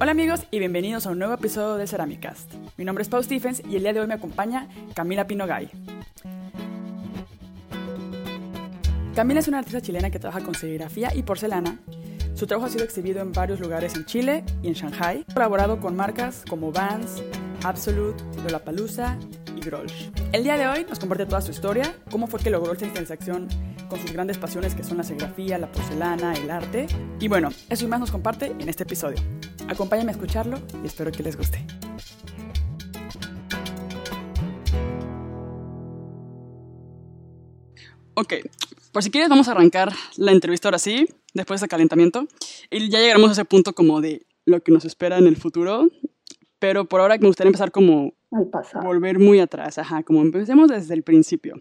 Hola amigos y bienvenidos a un nuevo episodio de Ceramicast. Mi nombre es Pau Stephens y el día de hoy me acompaña Camila Pinogay. Camila es una artista chilena que trabaja con serigrafía y porcelana. Su trabajo ha sido exhibido en varios lugares en Chile y en Shanghai. Ha colaborado con marcas como Vans, Absolute, Lollapalooza y Grolsch. El día de hoy nos comparte toda su historia, cómo fue que logró esta intersección con sus grandes pasiones que son la serigrafía, la porcelana, el arte. Y bueno, eso y más nos comparte en este episodio. Acompáñame a escucharlo y espero que les guste. Ok, por si quieres vamos a arrancar la entrevista ahora sí, después de calentamiento, y ya llegaremos a ese punto como de lo que nos espera en el futuro, pero por ahora me gustaría empezar como al pasado. volver muy atrás, ajá, como empecemos desde el principio.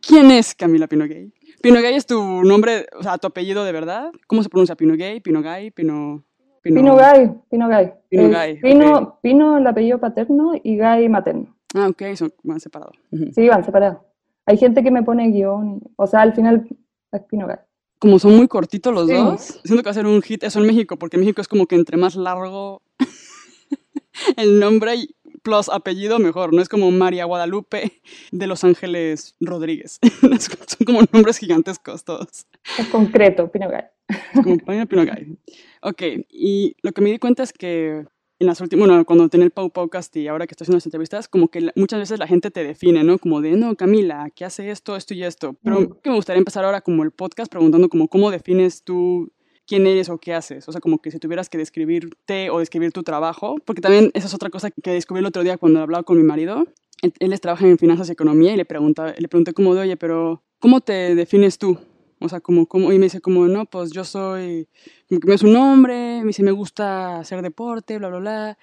¿Quién es Camila Pinogay? Pinogay es tu nombre, o sea, tu apellido de verdad. ¿Cómo se pronuncia? Pinogay, Pinogay, Pino... Pino, Pino Gay, Pino Gay. Pino Gay, Pino, ok. Pino el apellido paterno y Gay materno. Ah, ok, son van separados. Ujú. Sí, van separados. Hay gente que me pone guion, o sea, al final es Pino Gay. Como son muy cortitos los Sí. dos, siento que va a ser un hit eso en México, porque en México es como que entre más largo el nombre y plus apellido, mejor. No es como María Guadalupe de Los Ángeles Rodríguez. Son como nombres gigantescos todos. Es concreto, Pino Gay. Es como Pinogay. Ok, y lo que me di cuenta es que en las últimas, bueno, cuando tenía el Pau Podcast y ahora que estoy haciendo las entrevistas, como que muchas veces la gente te define, ¿no? Como de, no, Camila, ¿qué hace esto, esto y esto? Pero Mm. que me gustaría empezar ahora como el podcast preguntando como cómo defines tú quién eres o qué haces. O sea, como que si tuvieras que describirte o describir tu trabajo, porque también esa es otra cosa que descubrí el otro día cuando hablaba con mi marido. Él, él trabaja en finanzas y economía y le, pregunta, le pregunté como de, oye, pero ¿cómo te defines tú? O sea, como, como, y me dice como, no, pues yo soy, como que me es un nombre, me dice, me gusta hacer deporte, bla, bla, bla.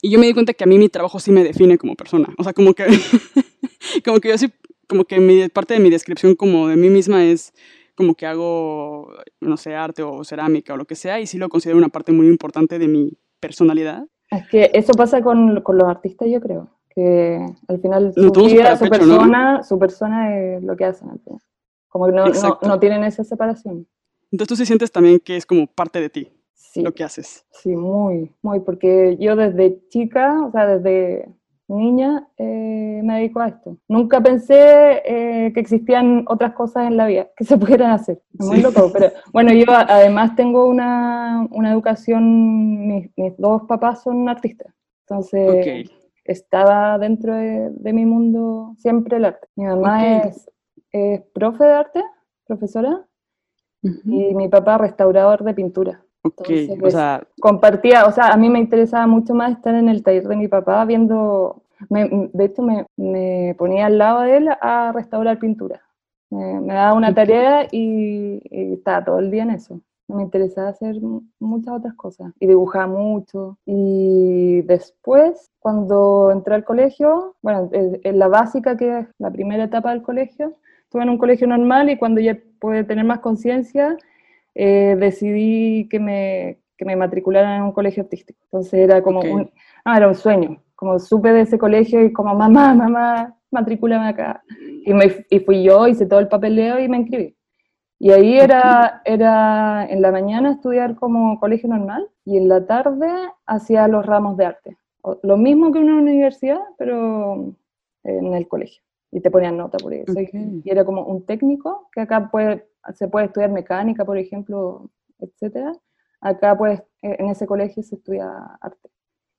Y yo me di cuenta que a mí mi trabajo sí me define como persona. O sea, como que, como que yo sí, como que mi, parte de mi descripción como de mí misma es como que hago, no sé, arte o cerámica o lo que sea, y sí lo considero una parte muy importante de mi personalidad. Es que eso pasa con, con los artistas, yo creo. Que al final su toman vida, su pecho, ¿no? persona, su persona es lo que hacen al final. Como que no, no, no tienen esa separación. Entonces tú sí sientes también que es como parte de ti, Sí. lo que haces. Sí, muy, muy, porque yo desde chica, o sea, desde niña, eh, me dedico a esto. Nunca pensé eh, que existían otras cosas en la vida que se pudieran hacer. Es muy Sí. loco, pero bueno, yo además tengo una, una educación, mis, mis dos papás son artistas, entonces estaba dentro de, de mi mundo siempre el arte. Mi mamá es, es profe de arte, profesora, y mi papá restaurador de pintura O sea, compartía, o sea, a mí me interesaba mucho más estar en el taller de mi papá viendo, me- de hecho me, me ponía al lado de él a restaurar pintura. Me, me daba una tarea y, y estaba todo el día en eso. Me interesaba hacer mu- muchas otras cosas y dibujaba mucho. Y después, cuando entré al colegio, bueno, en en la básica, que es la primera etapa del colegio, estuve en un colegio normal y cuando ya pude tener más conciencia, eh, decidí que me, que me matricularan en un colegio artístico. Entonces era como Ok. un, ah, era un sueño. Como supe de ese colegio y como, mamá, mamá, matricúlame acá. Y, me, y fui yo, hice todo el papeleo y me inscribí. Y ahí era, era en la mañana estudiar como colegio normal y en la tarde hacía los ramos de arte. Lo mismo que en una universidad, pero en el colegio. Y te ponían nota por eso. Y- Ok. Y era como un técnico, que acá puede, se puede estudiar mecánica, por ejemplo, etcétera. Acá pues en ese colegio se estudia arte.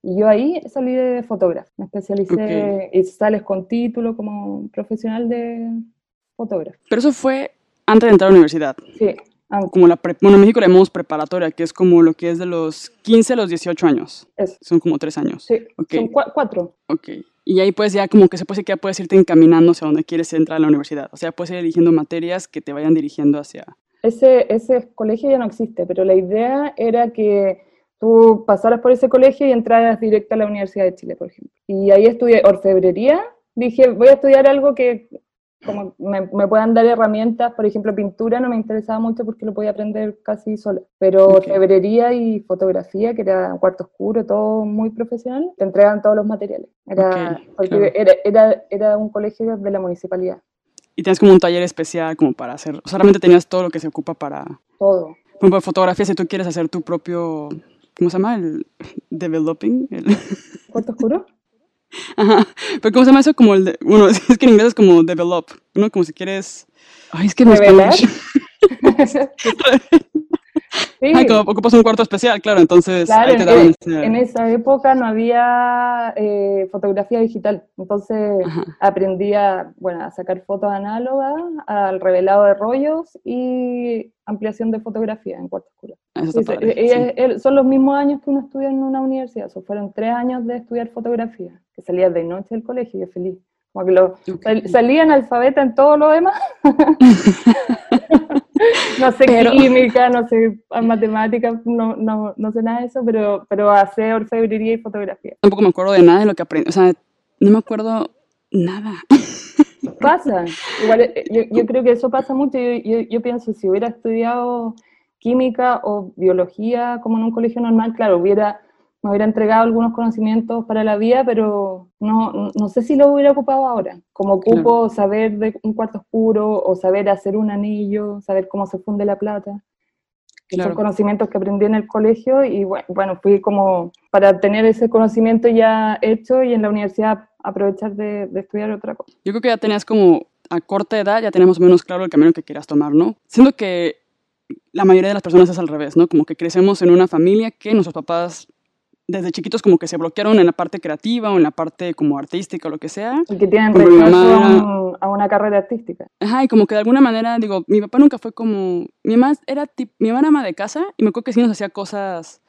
Y yo ahí salí de fotógrafo, me especialicé y sales con título como profesional de fotógrafo. pero eso fue antes de entrar a la universidad. Sí, antes, Como la bueno, en México le llamamos preparatoria, que es como lo que es de los 15 a los 18 años. eso. Son como tres años. Sí, son cua- cuatro. Ok. Y ahí pues ya como que se puede que ya puedes irte encaminando hacia donde quieres entrar a la universidad. O sea, puedes ir eligiendo materias que te vayan dirigiendo hacia... Ese, ese colegio ya no existe, pero la idea era que tú pasaras por ese colegio y entraras directo a la Universidad de Chile, por ejemplo. Y ahí estudié orfebrería. Dije, voy a estudiar algo que como me, me puedan dar herramientas, por ejemplo, pintura no me interesaba mucho porque lo podía aprender casi sola, pero Ok. orfebrería y fotografía, que era cuarto oscuro, todo muy profesional, te entregan todos los materiales. Era, Ok, porque claro. era, era, era un colegio de la municipalidad, Y tienes como un taller especial como para hacer... O sea, realmente tenías todo lo que se ocupa para... todo. Por ejemplo, fotografía, si tú quieres hacer tu propio ¿cómo se llama? El developing. El... ¿Cuarto oscuro? Ajá. Pero ¿cómo se llama eso? Como el de, bueno, es que en inglés es como develop, ¿no? Como si quieres... Ay, es que no ¿Revelar? es Sí, Ay, ocupas un cuarto especial, claro, entonces claro, ahí te en, daban en- ese- en esa época no había eh, fotografía digital, entonces Ajá. aprendí a, bueno, a sacar fotos análogas, al revelado de rollos y ampliación de fotografía en cuarto oscuro. Sí, padre, sí. es- es- son los mismos años que uno estudia en una universidad, fueron tres años de estudiar fotografía, que salía de noche del colegio, yo feliz. Como que lo, sal- salía analfabeta en todo lo demás. no sé Pero- química, no sé matemáticas, no, no, no sé nada de eso, pero, pero hacer orfebrería y fotografía. Tampoco me acuerdo de nada de lo que aprendí, o sea, no me acuerdo nada. Pasa, igual eh, yo, yo creo que eso pasa mucho. Yo, yo, yo pienso, si hubiera estudiado química o biología como en un colegio normal, claro, hubiera, me hubiera entregado algunos conocimientos para la vida, pero no, no sé si lo hubiera ocupado ahora. Como ocupo saber de un cuarto oscuro o saber hacer un anillo, saber cómo se funde la plata. Claro. Son conocimientos que aprendí en el colegio y bueno, bueno, fui como para tener ese conocimiento ya hecho y en la universidad aprovechar de, de estudiar otra cosa. Yo creo que ya tenías como, a corta edad, ya teníamos menos claro el camino que querías tomar, ¿no? Siento que la mayoría de las personas es al revés, ¿no? Como que crecemos en una familia que nuestros papás desde chiquitos como que se bloquearon en la parte creativa o en la parte como artística o lo que sea. Y que tienen rechazo a, mamá- un- a una carrera artística. Ajá, y como que de alguna manera, digo, mi papá nunca fue como, mi mamá era, tip- mi mamá era ama de casa y me acuerdo que sí nos hacía cosas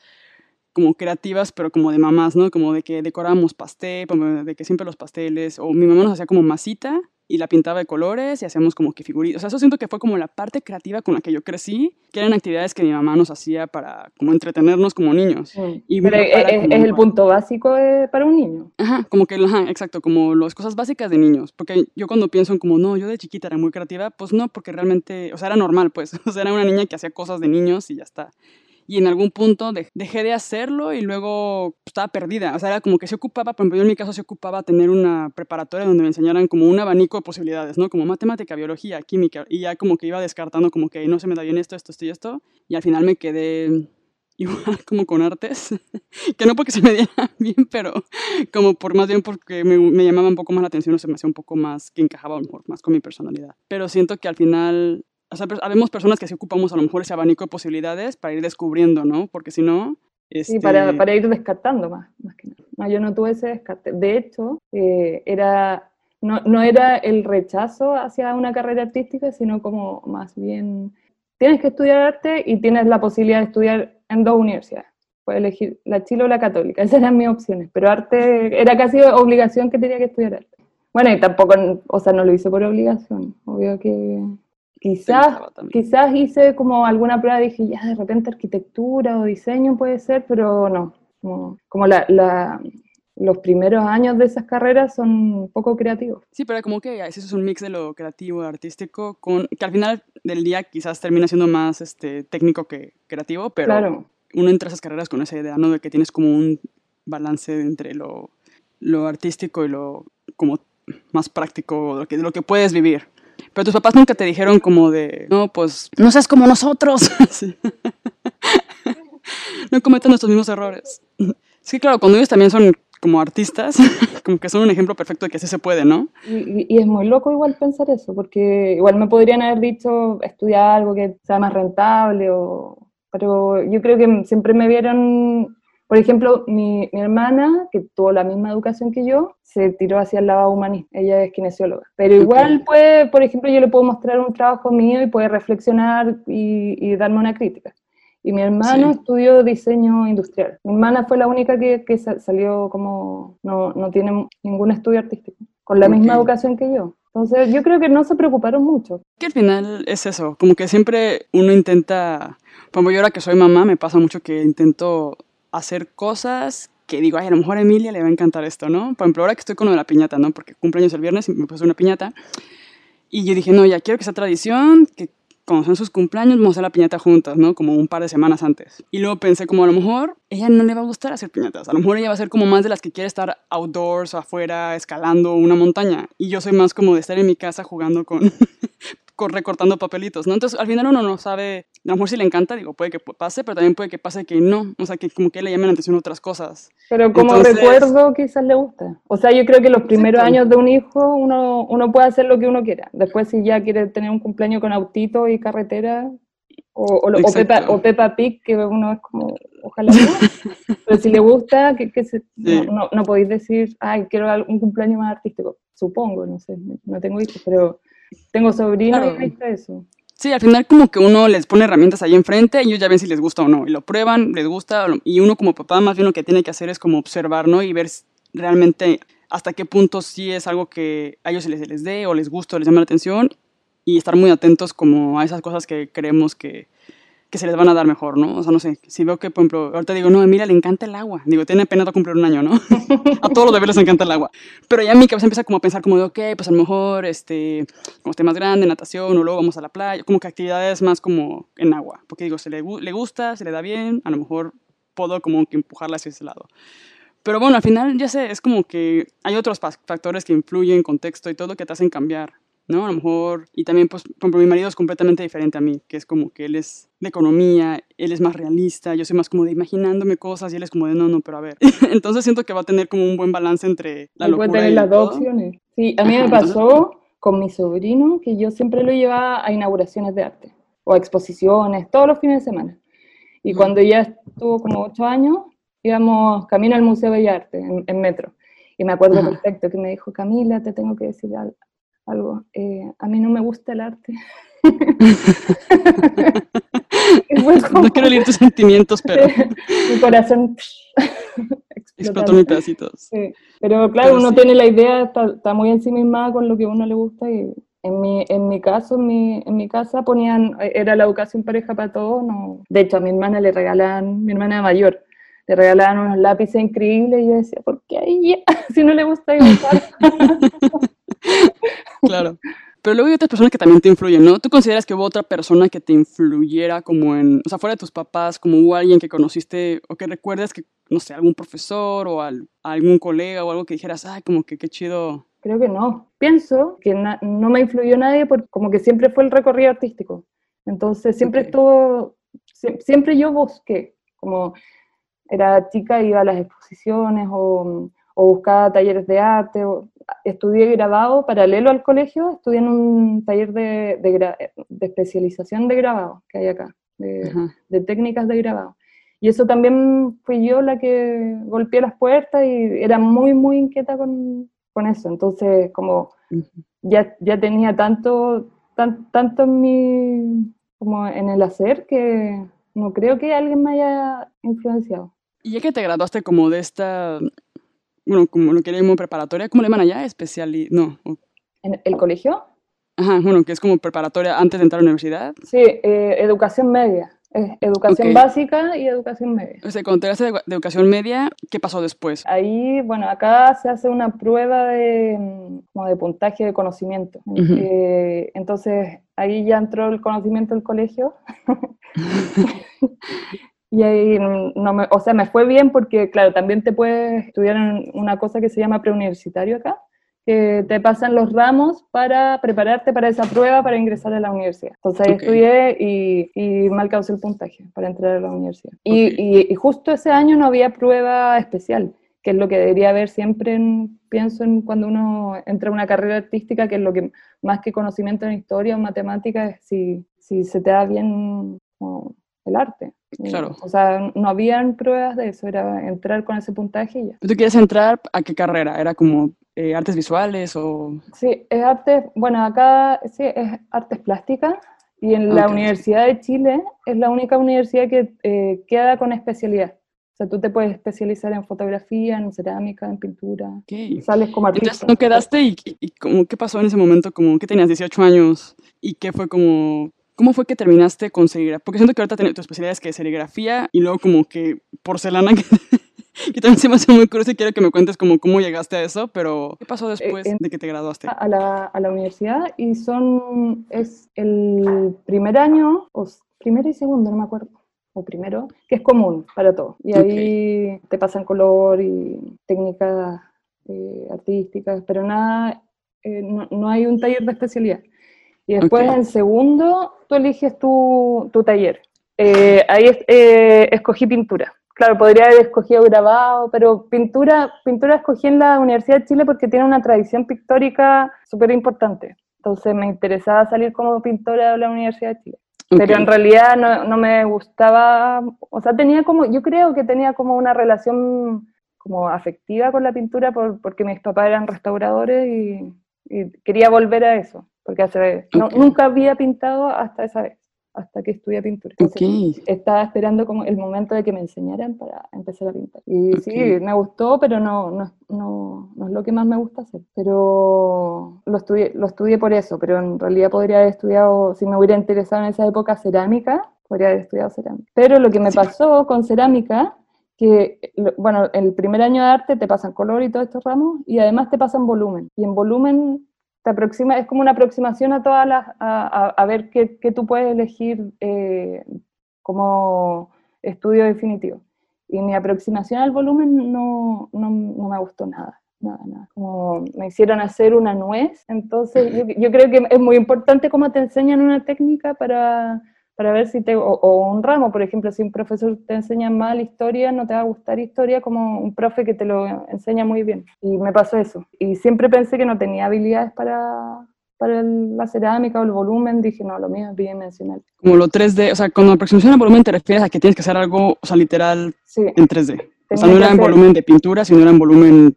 como creativas, pero como de mamás, ¿no? Como de que decorábamos pastel, de que siempre los pasteles, o mi mamá nos hacía como masita y la pintaba de colores y hacíamos como que figuritas. O sea, eso siento que fue como la parte creativa con la que yo crecí, que eran actividades que mi mamá nos hacía para como entretenernos como niños. Y mi Pero es, era es- como es el punto básico de- para un niño. Ajá, como que, ajá, exacto, como las cosas básicas de niños. Porque yo cuando pienso en como, no, yo de chiquita era muy creativa, pues no, porque realmente, o sea, era normal, pues. O sea, era una niña que hacía cosas de niños y ya está. Y en algún punto de- dejé de hacerlo y luego pues, estaba perdida. O sea, era como que se ocupaba, por ejemplo, yo en mi caso se ocupaba tener una preparatoria donde me enseñaran como un abanico de posibilidades, ¿no? Como matemática, biología, química. Y ya como que iba descartando como que no se me da bien esto, esto, esto y esto. Y al final me quedé igual como con artes. que no porque se me diera bien, pero como por más bien porque me, me llamaba un poco más la atención o se me hacía un poco más que encajaba mejor más con mi personalidad. Pero siento que al final, o sea, habemos personas que sí ocupamos a lo mejor ese abanico de posibilidades para ir descubriendo, ¿no? Porque si no... Sí, este, para, para ir descartando más, más que nada. No, yo no tuve ese descarte. De hecho, eh, era, no, no era el rechazo hacia una carrera artística, sino como más bien, tienes que estudiar arte y tienes la posibilidad de estudiar en dos universidades. Puedes elegir la Chile o la Católica, esas eran mis opciones, pero arte era casi obligación que tenía que estudiar arte. Bueno, y tampoco, o sea, no lo hice por obligación, obvio que quizás. Quizás hice como alguna prueba, dije, ya de repente arquitectura o diseño puede ser, pero no. Como, como la, la- los primeros años de esas carreras son poco creativos. Sí, pero como que eso es un mix de lo creativo, artístico, con que al final del día quizás termina siendo más este, técnico que creativo, pero claro, uno entra a esas carreras con esa idea, ¿no? De que tienes como un balance entre lo, lo artístico y lo como más práctico, lo que, de lo que puedes vivir. Pero tus papás nunca te dijeron como de, no, pues, no seas como nosotros. Sí. no cometan nuestros mismos errores. Es que claro, cuando ellos también son como artistas, como que son un ejemplo perfecto de que sí se puede, ¿no? y, y- y es muy loco igual pensar eso, porque igual me podrían haber dicho estudiar algo que sea más rentable, o, pero yo creo que siempre me vieron, por ejemplo, mi, mi hermana, que tuvo la misma educación que yo, se tiró hacia el lado humanista, ella es kinesióloga, pero igual puede, por ejemplo, yo le puedo mostrar un trabajo mío y puede reflexionar y, y darme una crítica. Y mi hermano Sí. estudió diseño industrial. Mi hermana fue la única que, que sa- salió como, no, no tiene ningún estudio artístico, con la misma Ok. educación que yo. Entonces yo creo que no se preocuparon mucho. Que al final es eso, como que siempre uno intenta, como yo ahora que soy mamá, me pasa mucho que intento hacer cosas que digo, ay, a lo mejor a Emilia le va a encantar esto, ¿no? Por ejemplo, ahora que estoy con lo de la piñata, ¿no? Porque cumpleaños el viernes y me puse una piñata. Y yo dije, no, ya quiero que sea tradición, que cuando son sus cumpleaños vamos a hacer la piñata juntas, ¿no? Como un par de semanas antes. Y luego pensé como a lo mejor ella no le va a gustar hacer piñatas. A lo mejor ella va a ser como más de las que quiere estar outdoors, afuera, escalando una montaña. Y yo soy más como de estar en mi casa jugando con recortando papelitos, ¿no? Entonces, al final uno no sabe, a lo mejor si le encanta, digo, puede que pase, pero también puede que pase que no, o sea, que como que le llamen la atención otras cosas. Pero como recuerdo, quizás le gusta. O sea, yo creo que los primeros años de un hijo uno, uno puede hacer lo que uno quiera. Después, si ya quiere tener un cumpleaños con autito y carretera, o, o, o, Peppa, o Peppa Pig, que uno es como, ojalá no. Pero si le gusta, que, que se, no, no, podéis decir, ay, quiero un cumpleaños más artístico. Supongo, no sé, no tengo hijos, pero tengo y ahí está eso. Sí, al final como que uno les pone herramientas ahí enfrente y ellos ya ven si les gusta o no. Y lo prueban, les gusta, y uno como papá más bien lo que tiene que hacer es como observar, ¿no? Y ver realmente hasta qué punto sí es algo que a ellos se les, les dé o les gusta o les llama la atención y estar muy atentos como a esas cosas que creemos que, que se les van a dar mejor, ¿no? O sea, no sé, si veo que, por ejemplo, ahorita digo, no, mira, le encanta el agua. Digo, tiene pena de cumplir un año, ¿no? a todos los bebés les encanta el agua. Pero ya mi cabeza empieza como a pensar como de, ok, pues a lo mejor, este, como esté más grande, natación, o luego vamos a la playa, como que actividades más como en agua. Porque digo, se le, le gusta, se le da bien, a lo mejor puedo como que empujarla hacia ese lado. Pero bueno, al final, ya sé, es como que hay otros factores que influyen, contexto y todo, que te hacen cambiar. ¿No? A lo mejor, y también, pues, por ejemplo, mi marido es completamente diferente a mí, que es como que él es de economía, él es más realista, yo soy más como de imaginándome cosas y él es como de no, no, pero a ver. Entonces siento que va a tener como un buen balance entre la locura puede tener las dos opciones. Sí, a mí me pasó con mi sobrino que yo siempre lo llevaba a inauguraciones de arte o a exposiciones todos los fines de semana. Y cuando ya estuvo como ocho años, íbamos camino al Museo de Arte en, en metro. Y me acuerdo perfecto que me dijo, Camila, te tengo que decir algo algo. Eh, a mí no me gusta el arte. no quiero leer tus sentimientos, pero... Mi corazón explotó en pedacitos. Pero claro, uno tiene la idea, está, está, muy ensimismada con lo que a uno le gusta y en mi, en mi caso, en mi, en mi casa ponían, era la educación pareja para todos. No. De hecho, a mi hermana le regalan, mi hermana mayor, le regalaban unos lápices increíbles y yo decía, ¿por qué ahí? si no le gusta dibujar. Claro. Pero luego hay otras personas que también te influyen, ¿no? ¿Tú consideras que hubo otra persona que te influyera como en, o sea, fuera de tus papás, como hubo alguien que conociste o que recuerdes que, no sé, algún profesor o algún colega o algo que dijeras, ay, como que qué chido? Creo que no. Pienso que no me influyó nadie porque como que siempre fue el recorrido artístico. Entonces siempre estuvo, siempre yo busqué, como era chica iba a las exposiciones o, o buscaba talleres de arte. O, estudié grabado paralelo al colegio, estudié en un taller de, de, especialización de grabado que hay acá, de, de, técnicas de grabado. Y eso también fui yo la que golpeé las puertas y era muy, muy inquieta con, con eso. Entonces, como ya, ya tenía tanto, tan, tanto en mi, como en el hacer que no creo que alguien me haya influenciado. Y ya que te graduaste como de esta, bueno, como lo que llamamos preparatoria, ¿cómo le llaman allá? Especial, no. ¿En el colegio? Ajá, bueno, que es como preparatoria antes de entrar a la universidad. Sí, eh, educación media. educación básica y educación media. O sea, cuando te de, de, educación media, ¿qué pasó después? Ahí, bueno, acá se hace una prueba de, como de puntaje de conocimiento. Eh, entonces, ahí ya entró el conocimiento del colegio. Y ahí, no me, o sea, me fue bien porque, claro, también te puedes estudiar en una cosa que se llama preuniversitario acá, que te pasan los ramos para prepararte para esa prueba para ingresar a la universidad. Entonces ahí estudié y, y, mal causé el puntaje para entrar a la universidad. Y, y, justo ese año no había prueba especial, que es lo que debería haber siempre, pienso en cuando uno entra a una carrera artística, que es lo que más que conocimiento en historia o matemáticas, si, si se te da bien el arte. Claro. O sea, no habían pruebas de eso, era entrar con ese puntaje y ya. ¿Tú quieres entrar a qué carrera? ¿Era como eh, artes visuales o...? Sí, es arte, bueno, acá sí, es artes plásticas y en la Universidad de Chile es la única universidad que eh, queda con especialidad. O sea, tú te puedes especializar en fotografía, en cerámica, en pintura. Okay. Sales como artista. Entonces, ¿no quedaste y, y, qué pasó en ese momento? Como que tenías 18 años y qué fue como ¿Cómo fue que terminaste con serigrafía? Porque siento que ahorita tu especialidad es que serigrafía y luego como que porcelana, que, también se me hace muy curioso y quiero que me cuentes como cómo llegaste a eso, pero ¿qué pasó después eh, de que te graduaste? A la, a la, universidad y son, es el primer año, o primero y segundo, no me acuerdo, o primero, que es común para todos. Y ahí te pasan color y técnicas eh, artísticas, pero nada, eh, no, no hay un taller de especialidad. Y después en segundo, tú eliges tu, tu taller. Eh, ahí es- eh, escogí pintura. Claro, podría haber escogido grabado, pero pintura, pintura escogí en la Universidad de Chile porque tiene una tradición pictórica súper importante. Entonces me interesaba salir como pintora de la Universidad de Chile. Pero en realidad no, no me gustaba, o sea, tenía como, yo creo que tenía como una relación como afectiva con la pintura por- porque mis papás eran restauradores y, y quería volver a eso, porque hace, no- Ok. nunca había pintado hasta esa vez, hasta que estudié pintura. Entonces, Ok. estaba esperando como el momento de que me enseñaran para empezar a pintar. Y sí, Ok. me gustó, pero no, no, no, no es lo que más me gusta hacer. Pero lo estudié, lo estudié por eso, pero en realidad podría haber estudiado, si me hubiera interesado en esa época cerámica, podría haber estudiado cerámica. Pero lo que me Sí. pasó con cerámica, que, bueno, el primer año de arte te pasan color y todos estos ramos, y además te pasan volumen. Y en volumen te aproxima, es como una aproximación a todas las, a, a- a ver qué, qué tú puedes elegir eh, como estudio definitivo. Y mi aproximación al volumen no, no, no me gustó nada, nada, nada. Como me hicieron hacer una nuez, entonces yo, yo creo que es muy importante cómo te enseñan una técnica para, para ver si te, o, o un ramo, por ejemplo, si un profesor te enseña mal historia, no te va a gustar historia como un profe que te lo enseña muy bien. Y me pasó eso. Y siempre pensé que no tenía habilidades para, para el- la cerámica o el volumen, dije, no, lo mío es bidimensional. Como lo 3D, o sea, con aproximación al volumen te refieres a que tienes que hacer algo, o sea, literal Sí, en 3D. O sea, Tenía no era en volumen de pintura, sino era en volumen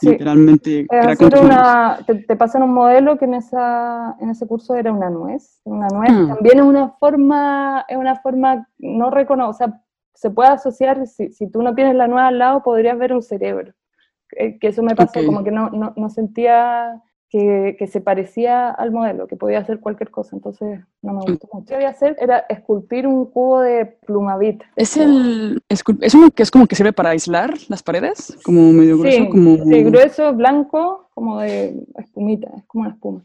Sí. literalmente manos. una, te, te pasan un modelo que en, esa, en ese curso era una nuez. Una nuez Ah. también es una forma, es una forma no reconocida, o sea, se puede asociar, si, si tú no tienes la nuez al lado, podrías ver un cerebro. Eh, Que eso me pasó, Ok. como que no, no, no sentía que, que se parecía al modelo, que podía hacer cualquier cosa, entonces no me gustó mucho. Lo que quería hacer era esculpir un cubo de plumavit. Es el es uno que es como que sirve para aislar las paredes, como medio grueso, Sí, como sí, grueso, blanco, como de espumita, es como una espuma.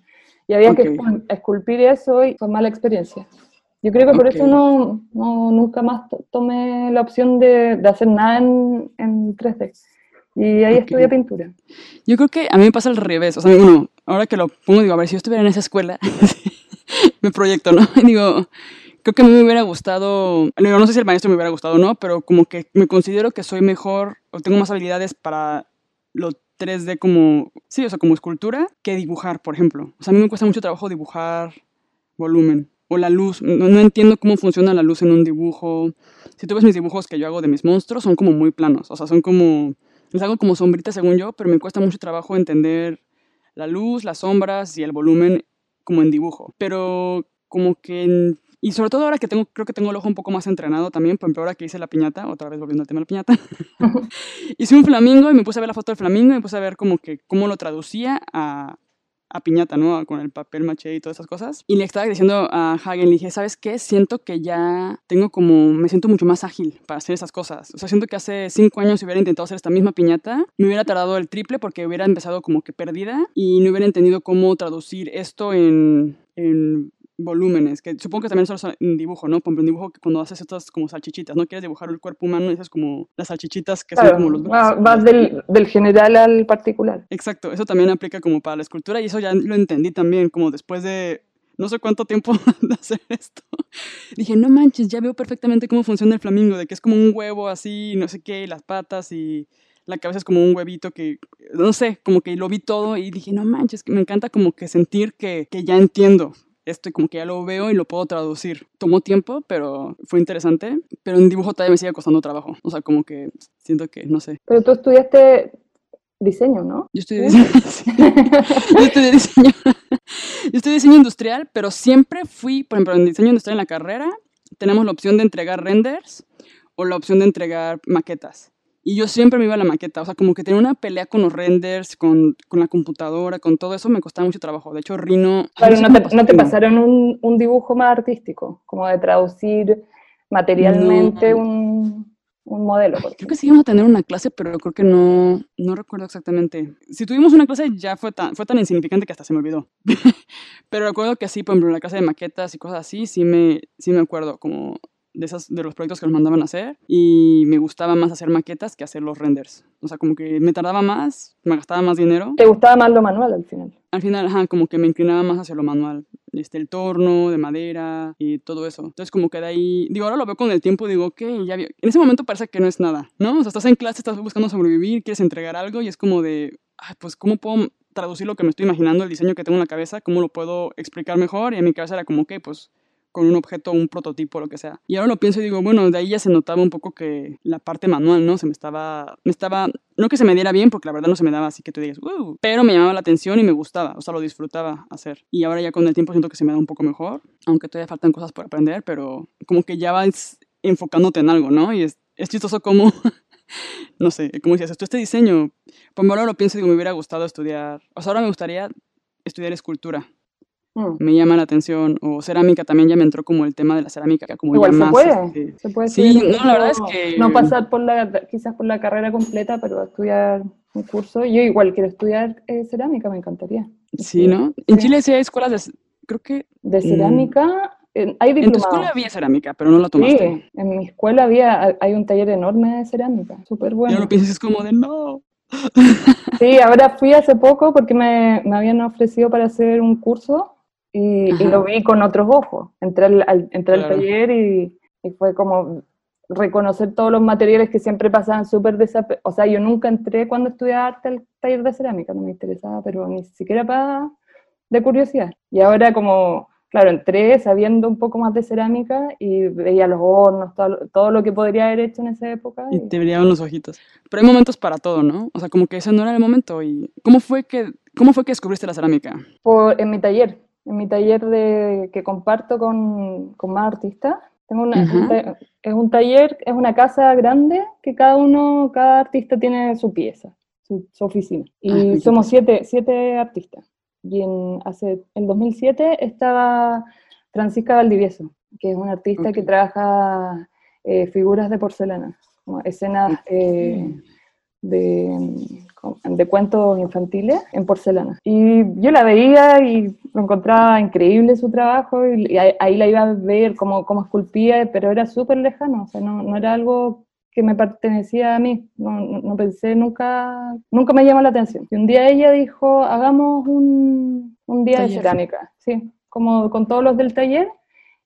Y había que Ok. escul- esculpir eso y fue mala experiencia. Yo creo que por Ok. eso no, no- nunca más to- tomé la opción de, de hacer nada en, en 3D. Y ahí Ok. estudié pintura. Yo creo que a mí me pasa al revés. O sea, bueno, ahora que lo pongo, digo, a ver, si yo estuviera en esa escuela, me proyecto, ¿no? Y digo, creo que a mí me hubiera gustado, digo, no sé si el maestro me hubiera gustado o no, pero como que me considero que soy mejor o tengo más habilidades para lo 3D como, sí, o sea, como escultura, que dibujar, por ejemplo. O sea, a mí me cuesta mucho trabajo dibujar volumen o la luz. No, no entiendo cómo funciona la luz en un dibujo. Si tú ves mis dibujos que yo hago de mis monstruos, son como muy planos. O sea, son como, les hago como sombritas según yo, pero me cuesta mucho trabajo entender la luz, las sombras y el volumen como en dibujo. Pero como que... en- y sobre todo ahora que tengo, creo que tengo el ojo un poco más entrenado también, por ejemplo, ahora que hice la piñata, otra vez volviendo al tema de la piñata, hice un flamingo y me puse a ver la foto del flamingo y me puse a ver como que cómo lo traducía a, a piñata, ¿no? Con el papel maché y todas esas cosas. Y le estaba diciendo a Hagen, le dije, ¿sabes qué? Siento que ya tengo como, me siento mucho más ágil para hacer esas cosas. O sea, siento que hace cinco años si hubiera intentado hacer esta misma piñata, me hubiera tardado el triple porque hubiera empezado como que perdida y no hubiera entendido cómo traducir esto en, en volúmenes, que supongo que también solo en dibujo, ¿no? Por ejemplo, en dibujo que cuando haces estas como salchichitas, ¿no? Quieres dibujar el cuerpo humano y haces como las salchichitas que son como los brazos. vas del, del general al particular. Exacto, eso también aplica como para la escultura y eso ya lo entendí también, como después de no sé cuánto tiempo de hacer esto. Dije, no manches, ya veo perfectamente cómo funciona el flamingo, de que es como un huevo así, no sé qué, y las patas y la cabeza es como un huevito que, no sé, como que lo vi todo y dije, no manches, que me encanta como que sentir que, que ya entiendo esto y como que ya lo veo y lo puedo traducir. Tomó tiempo, pero fue interesante, pero en dibujo todavía me sigue costando trabajo, o sea, como que siento que, no sé, Pero tú estudiaste diseño, ¿no? yo estudié diseño, sí. yo estudié diseño, yo estudié diseño industrial, pero siempre fui, por ejemplo, en diseño industrial en la carrera, tenemos la opción de entregar renders o la opción de entregar maquetas. Y yo siempre me iba a la maqueta, o sea, como que tenía una pelea con los renders, con, con la computadora, con todo eso, me costaba mucho trabajo. De hecho, Rino... sé no te, no te pasaron un, un dibujo más artístico, como de traducir materialmente No. un, un modelo. Creo que sí íbamos a tener una clase, pero creo que no, no recuerdo exactamente. Si tuvimos una clase ya fue tan, fue tan insignificante que hasta se me olvidó. pero recuerdo que sí, por ejemplo, la clase de maquetas y cosas así, sí me, sí me acuerdo como de, esas, de los proyectos que nos mandaban a hacer y me gustaba más hacer maquetas que hacer los renders. O sea, como que me tardaba más, me gastaba más dinero. ¿Te gustaba más lo manual al final? Al final, ajá, como que me inclinaba más hacia lo manual. este, el torno de madera y todo eso. Entonces como que de ahí, digo, ahora lo veo con el tiempo, digo, ok, ya vi. En ese momento parece que no es nada, ¿no? O sea, estás en clase, estás buscando sobrevivir, quieres entregar algo y es como de, ay, pues, ¿cómo puedo traducir lo que me estoy imaginando, el diseño que tengo en la cabeza, cómo lo puedo explicar mejor? Y en mi cabeza era como, ok, pues con un objeto, un prototipo, lo que sea. Y ahora lo pienso y digo, bueno, de ahí ya se notaba un poco que la parte manual, ¿no? Se me estaba, me estaba, no que se me diera bien, porque la verdad no se me daba así que tú digas, uh, pero me llamaba la atención y me gustaba, o sea, lo disfrutaba hacer. Y ahora ya con el tiempo siento que se me da un poco mejor, aunque todavía faltan cosas por aprender, pero como que ya vas enfocándote en algo, ¿no? Y es, es chistoso como, no sé, como decías, esto, este diseño, pues ahora lo pienso y digo, me hubiera gustado estudiar, o sea, ahora me gustaría estudiar escultura Mm. me llama la atención. O cerámica también ya me entró como el tema de la cerámica, como Igual se puede, este, se puede Sí, no, la verdad es que... No pasar por la, quizás por la carrera completa, pero estudiar un curso. Yo igual quiero estudiar eh, cerámica, me encantaría. Sí, ¿no? En Chile sí hay escuelas de, creo que... De cerámica, hay diplomados. En tu escuela había cerámica, pero no la tomaste. Sí, en mi escuela había, hay un taller enorme de cerámica, súper bueno. Y lo piensas como de no. Sí, ahora fui hace poco porque me, me habían ofrecido para hacer un curso y, lo vi con otros ojos. Entré al, entré al taller y, y, fue como reconocer todos los materiales que siempre pasaban súper desapercibidos. O sea, yo nunca entré cuando estudiaba arte al taller de cerámica, no me interesaba, pero ni siquiera para de curiosidad. Y ahora como, claro, entré sabiendo un poco más de cerámica y veía los hornos, todo, todo lo que podría haber hecho en esa época. Y, te brillaban los ojitos. Pero hay momentos para todo, ¿no? O sea, como que ese no era el momento. ¿Y cómo fue que, cómo fue que descubriste la cerámica? Por, en mi taller en mi taller de, que comparto con, con más artistas. Tengo una, es un taller, es una casa grande que cada uno, cada artista tiene su pieza, su, oficina. Y ah, somos siete, siete artistas. Y en, hace, en 2007 estaba Francisca Valdivieso, que es una artista que trabaja eh, figuras de porcelana, escenas eh, de de cuentos infantiles en porcelana. Y yo la veía y lo encontraba increíble su trabajo y, ahí la iba a ver como, como esculpía, pero era súper lejano, o sea, no, no, era algo que me pertenecía a mí, no, no, pensé nunca, nunca me llamó la atención. Y un día ella dijo, hagamos un, un día de cerámica, sí, como con todos los del taller,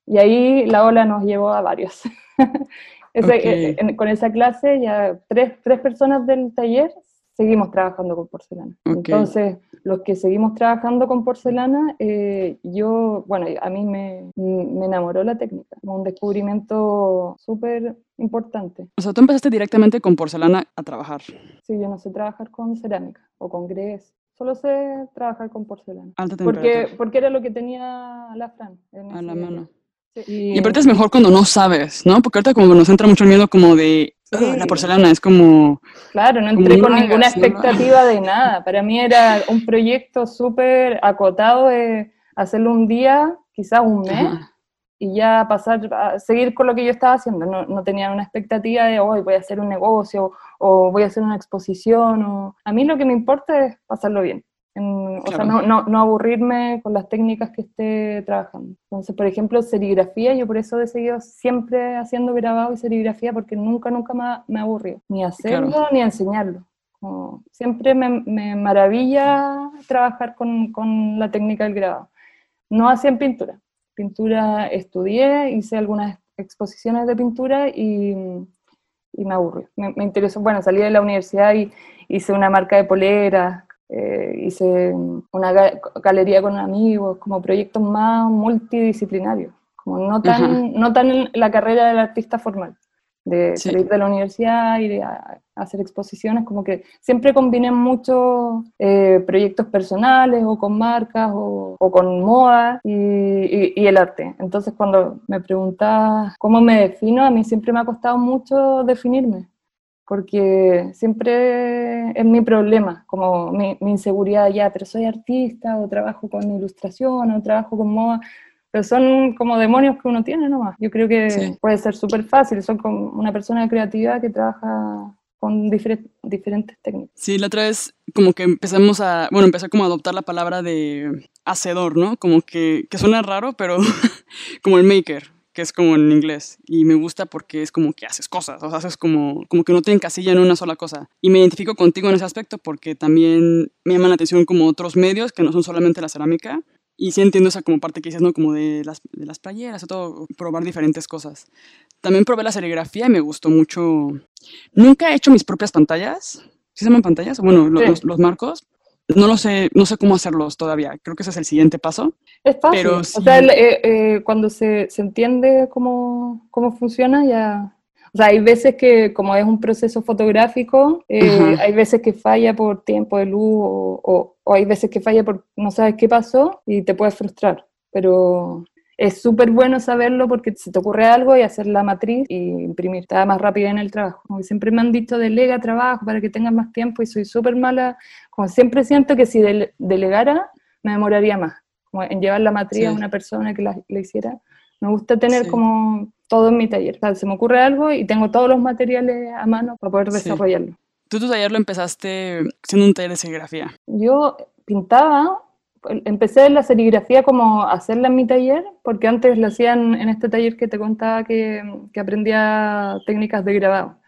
y ahí la ola nos llevó a varios. Ese, eh, con esa clase ya tres, tres personas del taller seguimos trabajando con porcelana. Entonces, los que seguimos trabajando con porcelana, eh, yo, bueno, a mí me, me enamoró la técnica, un descubrimiento súper importante. O sea, tú empezaste directamente con porcelana a trabajar. Sí, yo no sé trabajar con cerámica o con grés. Solo sé trabajar con porcelana. Alta porque, porque era lo que tenía la Fran. a la mano. Y, y aparte es mejor cuando no sabes, ¿no? Porque ahorita como nos entra mucho el miedo como de la porcelana es como... Claro, no entré con ninguna expectativa de nada. Para mí era un proyecto súper acotado de hacerlo un día, quizás un mes, y ya pasar a seguir con lo que yo estaba haciendo. No, no tenía una expectativa de hoy voy a hacer un negocio o voy a hacer una exposición. O... A mí lo que me importa es pasarlo bien. O sea, no, no, no, aburrirme con las técnicas que esté trabajando. Entonces, por ejemplo, serigrafía, yo por eso he seguido siempre haciendo grabado y serigrafía porque nunca, nunca me, me aburrido, ni hacerlo ni enseñarlo. siempre me, me, maravilla trabajar con, con, la técnica del grabado. No hacía en pintura. Pintura estudié, hice algunas exposiciones de pintura y, y me aburrió. Me, me, interesó, bueno, salí de la universidad y hice una marca de poleras, eh, hice una galería con amigos, como proyectos más multidisciplinarios, como no tan, no tan la carrera del artista formal, de salir de la universidad y de hacer exposiciones, como que siempre combiné muchos eh, proyectos personales o con marcas o, con moda y, y, el arte. Entonces cuando me preguntas cómo me defino, a mí siempre me ha costado mucho definirme porque siempre es mi problema, como mi, inseguridad ya, pero soy artista o trabajo con ilustración o trabajo con moda, pero son como demonios que uno tiene nomás. Yo creo que puede ser súper fácil, son como una persona de creatividad que trabaja con diferentes técnicas. Sí, la otra vez como que empezamos a, bueno, empecé como a adoptar la palabra de hacedor, ¿no? Como que, que suena raro, pero como el maker, que es como en inglés. Y me gusta porque es como que haces cosas, o sea, haces como, como que no te encasilla en una sola cosa. Y me identifico contigo en ese aspecto porque también me llaman la atención como otros medios que no son solamente la cerámica. Y sí entiendo esa como parte que dices, ¿no? Como de las, de las playeras o todo, probar diferentes cosas. También probé la serigrafía y me gustó mucho. Nunca he hecho mis propias pantallas. ¿Sí se llaman pantallas? Bueno, los, los, marcos. No lo sé, no sé cómo hacerlos todavía. Creo que ese es el siguiente paso. Es fácil. Pero O sea, eh, eh, cuando se, se entiende cómo, cómo funciona, ya, o sea, hay veces que, como es un proceso fotográfico, eh, hay veces que falla por tiempo de luz o, o, hay veces que falla por no sabes qué pasó y te puedes frustrar. Pero es súper bueno saberlo porque se te ocurre algo y hacer la matriz y imprimir. Da más rápido en el trabajo. Como siempre me han dicho, delega trabajo para que tengas más tiempo y soy súper mala. Como siempre siento que si delegara, me demoraría más. Como en llevar la matriz a una persona que la, hiciera. Me gusta tener como todo en mi taller. O sea, se me ocurre algo y tengo todos los materiales a mano para poder desarrollarlo. ¿Tú tu taller lo empezaste siendo un taller de serigrafía? Yo pintaba, empecé la serigrafía como hacerla en mi taller, porque antes lo hacían en este taller que te contaba que, que aprendía técnicas de grabado.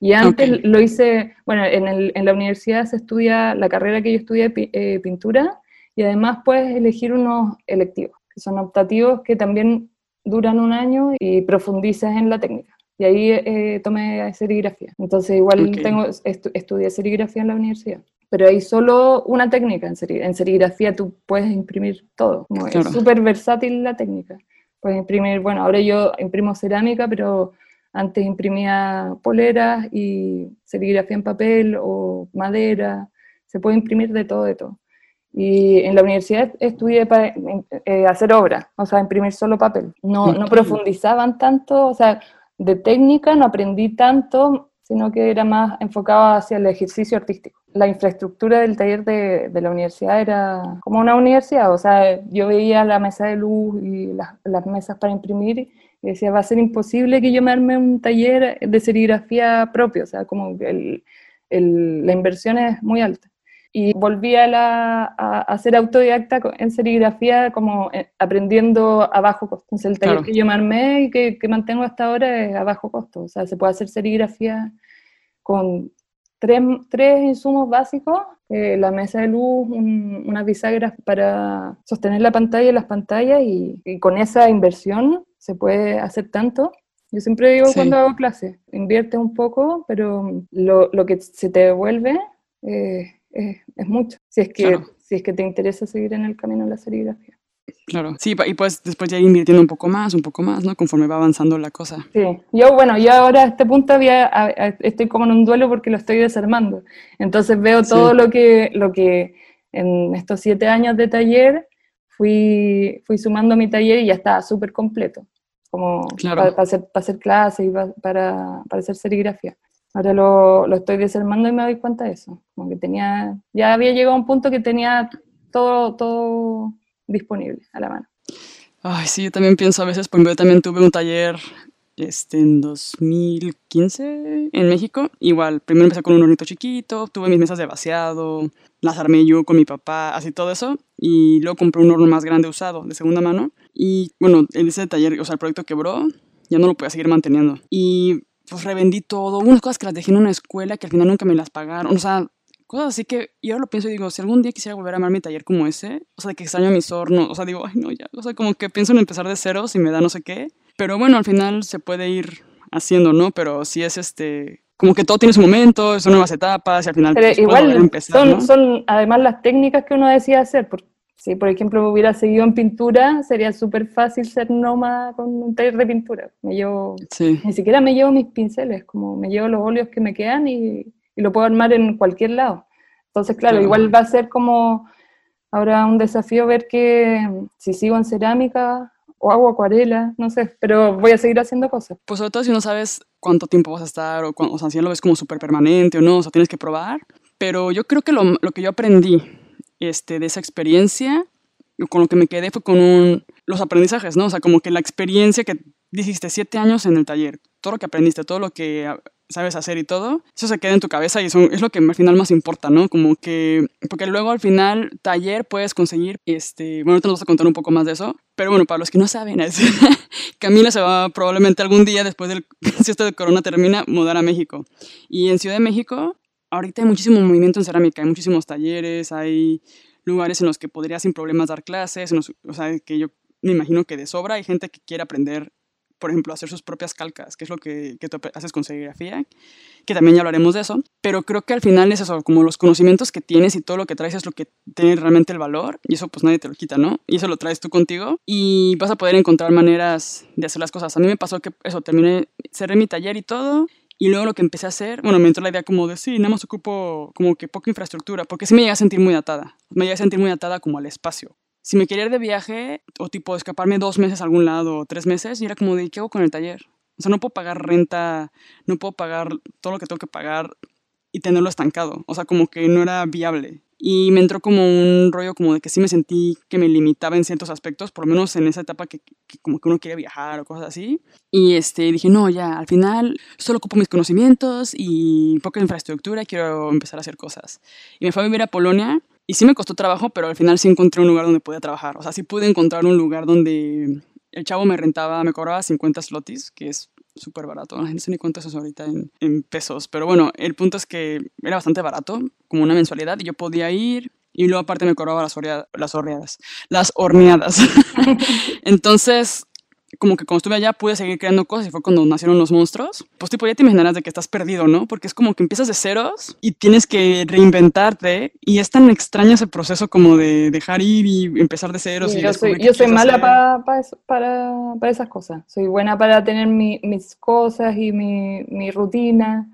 Y antes lo hice, bueno, en, el, en, la universidad se estudia la carrera que yo estudié, eh, pintura, y además puedes elegir unos electivos, que son optativos, que también duran un año y profundizas en la técnica. Y ahí eh, tomé serigrafía. Entonces igual tengo, estudié serigrafía en la universidad. Pero hay solo una técnica en, en serigrafía, tú puedes imprimir todo. Es súper versátil la técnica. Puedes imprimir, bueno, ahora yo imprimo cerámica, pero antes imprimía poleras y serigrafía en papel o madera. Se puede imprimir de todo, de todo. Y en la universidad estudié para eh, hacer obras, o sea, imprimir solo papel. No, no profundizaban tanto, o sea, de técnica no aprendí tanto, sino que era más enfocado hacia el ejercicio artístico. La infraestructura del taller de, de la universidad era como una universidad, o sea, yo veía la mesa de luz y las, las mesas para imprimir y decía, va a ser imposible que yo me arme un taller de serigrafía propio, o sea, como el, el, la inversión es muy alta y volví a, la, a, ser autodidacta en serigrafía como eh, aprendiendo a bajo costo. Entonces el taller que yo me armé y que, que, mantengo hasta ahora es a bajo costo. O sea, se puede hacer serigrafía con tres, tres insumos básicos, eh, la mesa de luz, unas bisagras para sostener la pantalla y las pantallas y, con esa inversión se puede hacer tanto. Yo siempre digo cuando hago clases, invierte un poco, pero lo, lo que se te devuelve... Eh, es, mucho, si es, que, si es que te interesa seguir en el camino de la serigrafía. Claro, sí, y pues después ya ir invirtiendo un poco más, un poco más, ¿no? Conforme va avanzando la cosa. Sí, yo, bueno, yo ahora a este punto había, estoy como en un duelo porque lo estoy desarmando. Entonces veo todo lo, que, lo que en estos siete años de taller fui, fui sumando a mi taller y ya estaba súper completo, como para, hacer, para hacer clases y para, para hacer serigrafía. Ahora lo, lo, estoy desarmando y me doy cuenta de eso. Como que tenía, ya había llegado a un punto que tenía todo, todo disponible a la mano. Ay, sí, yo también pienso a veces, porque yo también tuve un taller este, en 2015 en México. Igual, primero empecé con un hornito chiquito, tuve mis mesas de vaciado, las armé yo con mi papá, así todo eso. Y luego compré un horno más grande usado, de segunda mano. Y bueno, en ese taller, o sea, el proyecto quebró, ya no lo podía seguir manteniendo. Y pues revendí todo, unas cosas que las dejé en una escuela que al final nunca me las pagaron, o sea, cosas así que y ahora lo pienso y digo, si algún día quisiera volver a armar mi taller como ese, o sea, de que extraño mis hornos, o sea, digo, ay, no, ya, o sea, como que pienso en empezar de cero si me da no sé qué, pero bueno, al final se puede ir haciendo, ¿no? Pero si es este, como que todo tiene su momento, son nuevas etapas y al final pues, igual empezar, son, son además las técnicas que uno decía hacer, porque si, por ejemplo, hubiera seguido en pintura, sería súper fácil ser nómada con un taller de pintura. Me llevo, Ni siquiera me llevo mis pinceles, como me llevo los óleos que me quedan y, y lo puedo armar en cualquier lado. Entonces, claro, igual va a ser como ahora un desafío ver que si sigo en cerámica o hago acuarela, no sé, pero voy a seguir haciendo cosas. Pues sobre todo si no sabes cuánto tiempo vas a estar o, o sea, si lo ves como súper permanente o no, o sea, tienes que probar. Pero yo creo que lo, lo que yo aprendí este, de esa experiencia, con lo que me quedé fue con los aprendizajes, ¿no? O sea, como que la experiencia que dijiste siete años en el taller, todo lo que aprendiste, todo lo que ah, sabes hacer y todo, eso se queda en tu cabeza y eso es lo que al final más importa, ¿no? Como que, porque luego al final taller puedes conseguir, este, bueno, ahorita nos vas a contar un poco más de eso, pero bueno, para los que no saben, es, Camila se va probablemente algún día después del, si esto de corona termina, mudar a México. Y en Ciudad de México ahorita hay muchísimo movimiento en cerámica, hay muchísimos talleres, hay lugares en los que podría sin problemas dar clases, o sea, que yo me imagino que de sobra hay gente que quiere aprender por ejemplo, hacer sus propias calcas, que es lo que, que tú haces con serigrafía, que también ya hablaremos de eso. Pero creo que al final es eso, como los conocimientos que tienes y todo lo que traes es lo que tiene realmente el valor, y eso pues nadie te lo quita, ¿no? Y eso lo traes tú contigo, y vas a poder encontrar maneras de hacer las cosas. A mí me pasó que eso, terminé, cerré mi taller y todo, y luego lo que empecé a hacer, bueno, me entró la idea como de, sí, nada más ocupo como que poca infraestructura, porque sí me llegué a sentir muy atada. Me llegué a sentir muy atada como al espacio si me quería ir de viaje o tipo escaparme dos meses a algún lado o tres meses, y era como de, ¿qué hago con el taller? O sea, no puedo pagar renta, no puedo pagar todo lo que tengo que pagar y tenerlo estancado. O sea, como que no era viable. Y me entró como un rollo como de que sí me sentí que me limitaba en ciertos aspectos, por lo menos en esa etapa que, como que uno quiere viajar o cosas así. Y este, dije, no, ya, al final solo ocupo mis conocimientos y poca infraestructura quiero empezar a hacer cosas. Y me fui a vivir a Polonia y sí me costó trabajo, pero al final sí encontré un lugar donde podía trabajar. O sea, sí pude encontrar un lugar donde el chavo me rentaba, me cobraba 50 slotis, que es súper barato. No sé ni cuánto es eso ahorita en, en, pesos. Pero bueno, el punto es que era bastante barato, como una mensualidad, y yo podía ir. Y luego aparte me cobraba las, las horneadas. Las horneadas. Entonces, como que cuando estuve allá pude seguir creando cosas y fue cuando nacieron los monstruos. Pues tipo ya te imaginarás de que estás perdido, ¿no? Porque es como que empiezas de ceros y tienes que reinventarte y es tan extraño ese proceso como de dejar ir y empezar de ceros. y yo soy, yo soy mala para, para, para, esas cosas. Soy buena para tener mi, mis cosas y mi, mi rutina.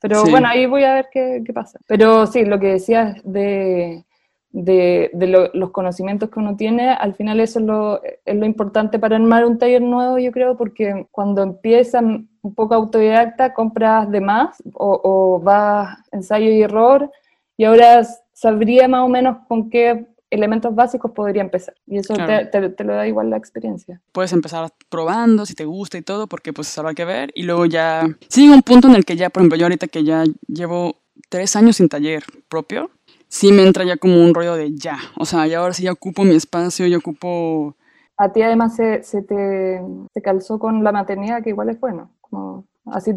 Pero bueno, ahí voy a ver qué, qué pasa. Pero sí, lo que decías de de, los conocimientos que uno tiene, al final eso es lo, es lo, importante para armar un taller nuevo, yo creo, porque cuando empiezas un poco autodidacta, compras de más o, o vas ensayo y error, y ahora sabría más o menos con qué elementos básicos podría empezar. Y eso te, te, lo da igual la experiencia. Puedes empezar probando si te gusta y todo, porque pues habrá que ver. Y luego ya, sí, un punto en el que ya, por ejemplo, yo ahorita que ya llevo tres años sin taller propio, sí me entra ya como un rollo de ya. O sea, ya ahora sí ya ocupo mi espacio, ya ocupo... A ti además se, se te, calzó con la maternidad, que igual es bueno. Como así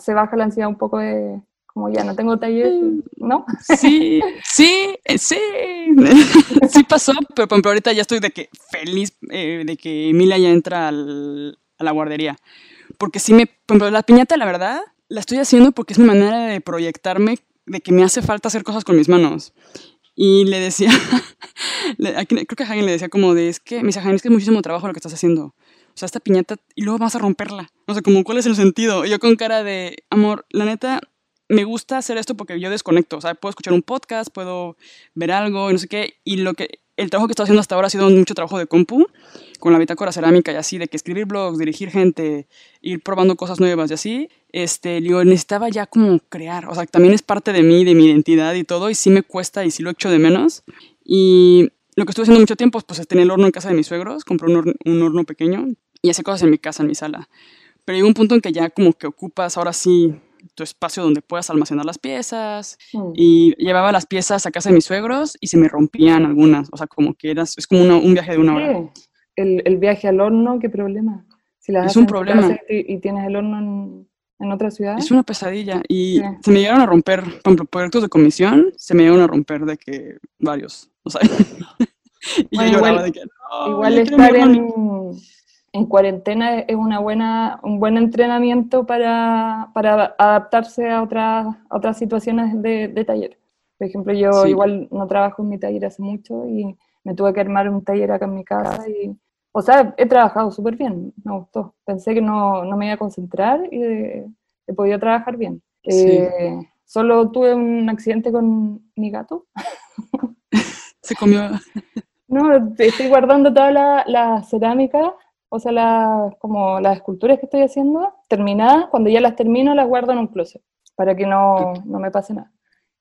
se baja la ansiedad un poco de, como ya no tengo taller, ¿no? Sí, sí, eh, sí, sí pasó, pero por ejemplo ahorita ya estoy de que feliz eh, de que Emilia ya entra al, a la guardería, porque sí me, por ejemplo la piñata la verdad la estoy haciendo porque es mi manera de proyectarme de que me hace falta hacer cosas con mis manos. Y le decía, creo que a Hagen le decía como de, es que, me dice, Hagen, es que es muchísimo trabajo lo que estás haciendo. O sea, esta piñata, y luego vas a romperla. O sea, como, ¿cuál es el sentido? Y yo con cara de, amor, la neta, me gusta hacer esto porque yo desconecto. O sea, puedo escuchar un podcast, puedo ver algo, y no sé qué. Y lo que, el trabajo que estoy haciendo hasta ahora ha sido mucho trabajo de compu, con la bitácora cerámica y así, de que escribir blogs, dirigir gente, ir probando cosas nuevas y así, este, yo necesitaba ya como crear, o sea, también es parte de mí, de mi identidad y todo, y sí me cuesta y sí lo echo de menos. Y lo que estuve haciendo mucho tiempo pues, es tener el horno en casa de mis suegros, compré un horno, pequeño y hacer cosas en mi casa, en mi sala. Pero llegó un punto en que ya como que ocupas ahora sí tu espacio donde puedas almacenar las piezas. Mm. Y llevaba las piezas a casa de mis suegros y se me rompían algunas. O sea, como que eras, es como un viaje de una hora. El, el, viaje al horno, ¿qué problema? Si las es un problema. Y, tienes el horno en, en, otra ciudad. Es una pesadilla. Y se me llegaron a romper, por ejemplo, proyectos de comisión, se me llegaron a romper de que varios. O sea, y yo lloraba de que no, Igual estar en en cuarentena es una buena, un buen entrenamiento para, para adaptarse a, otras otras situaciones de, de, taller. Por ejemplo, yo igual no trabajo en mi taller hace mucho y me tuve que armar un taller acá en mi casa. Y, o sea, he trabajado súper bien, me gustó. Pensé que no, no, me iba a concentrar y he podido trabajar bien. Eh, solo tuve un accidente con mi gato. Se comió. No, estoy guardando toda la, la cerámica o sea, la, como las esculturas que estoy haciendo, terminadas, cuando ya las termino, las guardo en un closet, para que no, no me pase nada.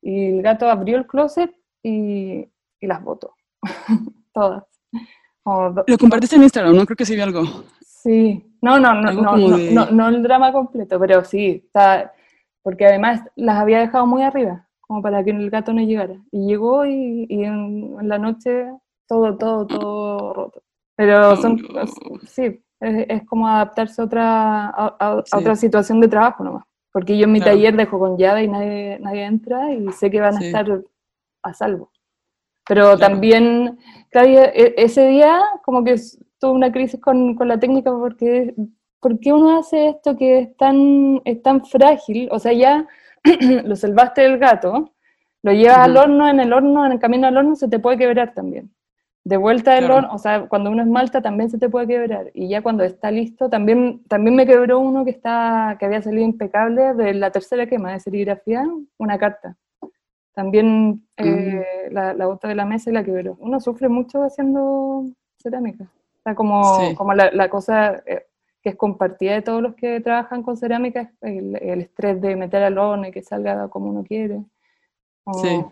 Y el gato abrió el closet y, y las botó, todas. Lo compartiste en Instagram, ¿no? Creo que sí vi algo. Sí, no, no, no, no, no, no, el drama completo, pero sí, está, porque además las había dejado muy arriba, como para que el gato no llegara. Y llegó y, y en, en la noche todo, todo, todo roto. Pero son, sí, es, como adaptarse a otra, a, otra situación de trabajo nomás. Porque yo en mi taller dejo con llave y nadie, nadie entra y sé que van a estar a salvo. Pero también, claro, e, ese día como que tuve una crisis con, con la técnica porque ¿por qué uno hace esto que es tan, es tan frágil? O sea, ya lo salvaste del gato, lo llevas al horno, en el horno, en el camino al horno se te puede quebrar también. De vuelta del horno, o sea, cuando uno esmalta también se te puede quebrar. Y ya cuando está listo, también, también me quebró uno que, está, que había salido impecable de la tercera quema de serigrafía, una carta. También eh, la, la bota de la mesa y la quebró. Uno sufre mucho haciendo cerámica. O sea, como, como la, la cosa, eh, que es compartida de todos los que trabajan con cerámica, el, el estrés de meter al horno y que salga como uno quiere. sí.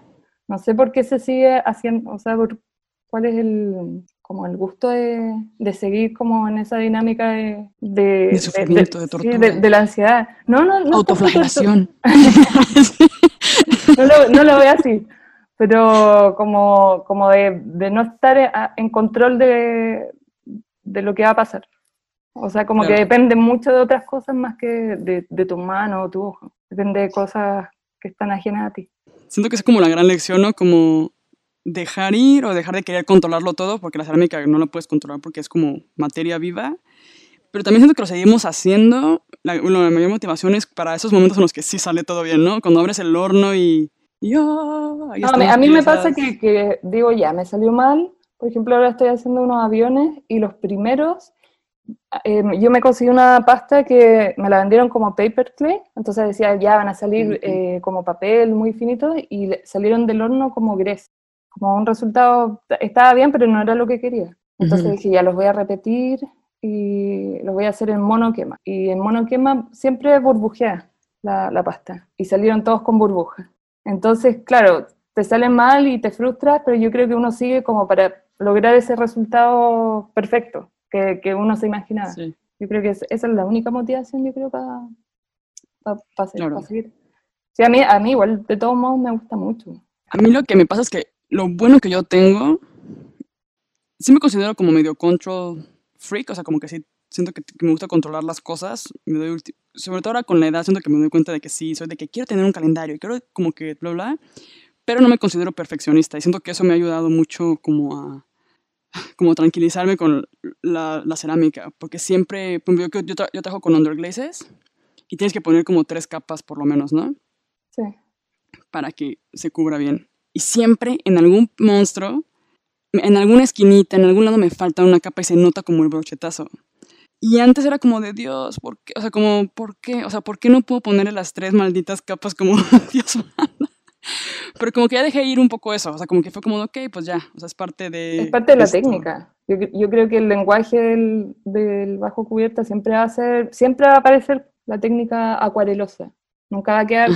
No sé por qué se sigue haciendo, o sea, cuál es el, como el gusto de, de, seguir como en esa dinámica de... De, de sufrimiento, de, tortura. de, la ansiedad. No, no, no. Autoflagelación. no, lo, no lo veo así, pero como, como de, no estar en control de, de lo que va a pasar. O sea, como que depende mucho de otras cosas más que de, de tu mano o tu ojo. Depende de cosas que están ajenas a ti. Siento que es como la gran lección, ¿no? Como dejar ir o dejar de querer controlarlo todo, porque la cerámica no la puedes controlar porque es como materia viva. Pero también siento que lo seguimos haciendo. La, la mayor motivación es para esos momentos en los que sí sale todo bien, ¿no? Cuando abres el horno y... y oh, no, a mí me pasa que, que digo, ya, me salió mal. Por ejemplo, ahora estoy haciendo unos aviones y los primeros Em, yo me conseguí una pasta que me la vendieron como paper clay, entonces decía, ya van a salir eh, como papel muy finito y salieron del horno como gres, como un resultado, estaba bien, pero no era lo que quería. Entonces dije, ya los voy a repetir y los voy a hacer en mono quema. Y en mono quema siempre burbujea la, la pasta y salieron todos con burbuja. Entonces, claro, te salen mal y te frustras, pero yo creo que uno sigue como para lograr ese resultado perfecto que, que uno se imaginaba. Yo creo que esa es la única motivación, yo creo, para pa, seguir. Sí, a mí, a mí igual, de todos modos, me gusta mucho. A mí lo que me pasa es que lo bueno que yo tengo, sí me considero como medio control freak, o sea, como que sí siento que, me gusta controlar las cosas, me doy sobre todo ahora con la edad siento que me doy cuenta de que sí, soy de que quiero tener un calendario, quiero como que bla, bla, pero no me considero perfeccionista y siento que eso me ha ayudado mucho como a como tranquilizarme con la, la cerámica, porque siempre, yo, yo, yo trabajo con underglazes y tienes que poner como tres capas por lo menos, ¿no? Sí. Para que se cubra bien. Y siempre en algún monstruo, en alguna esquinita, en algún lado me falta una capa y se nota como el brochetazo. Y antes era como de Dios, ¿por qué? O sea, como, ¿por qué? O sea, ¿por qué no puedo ponerle las tres malditas capas como Dios manda? Pero como que ya dejé ir un poco eso, o sea, como que fue como, ok, pues ya, o sea, es parte de... Es parte de la técnica. Yo, yo, creo que el lenguaje del, del, bajo cubierta siempre va a ser, siempre va a aparecer la técnica acuarelosa. Nunca va a quedar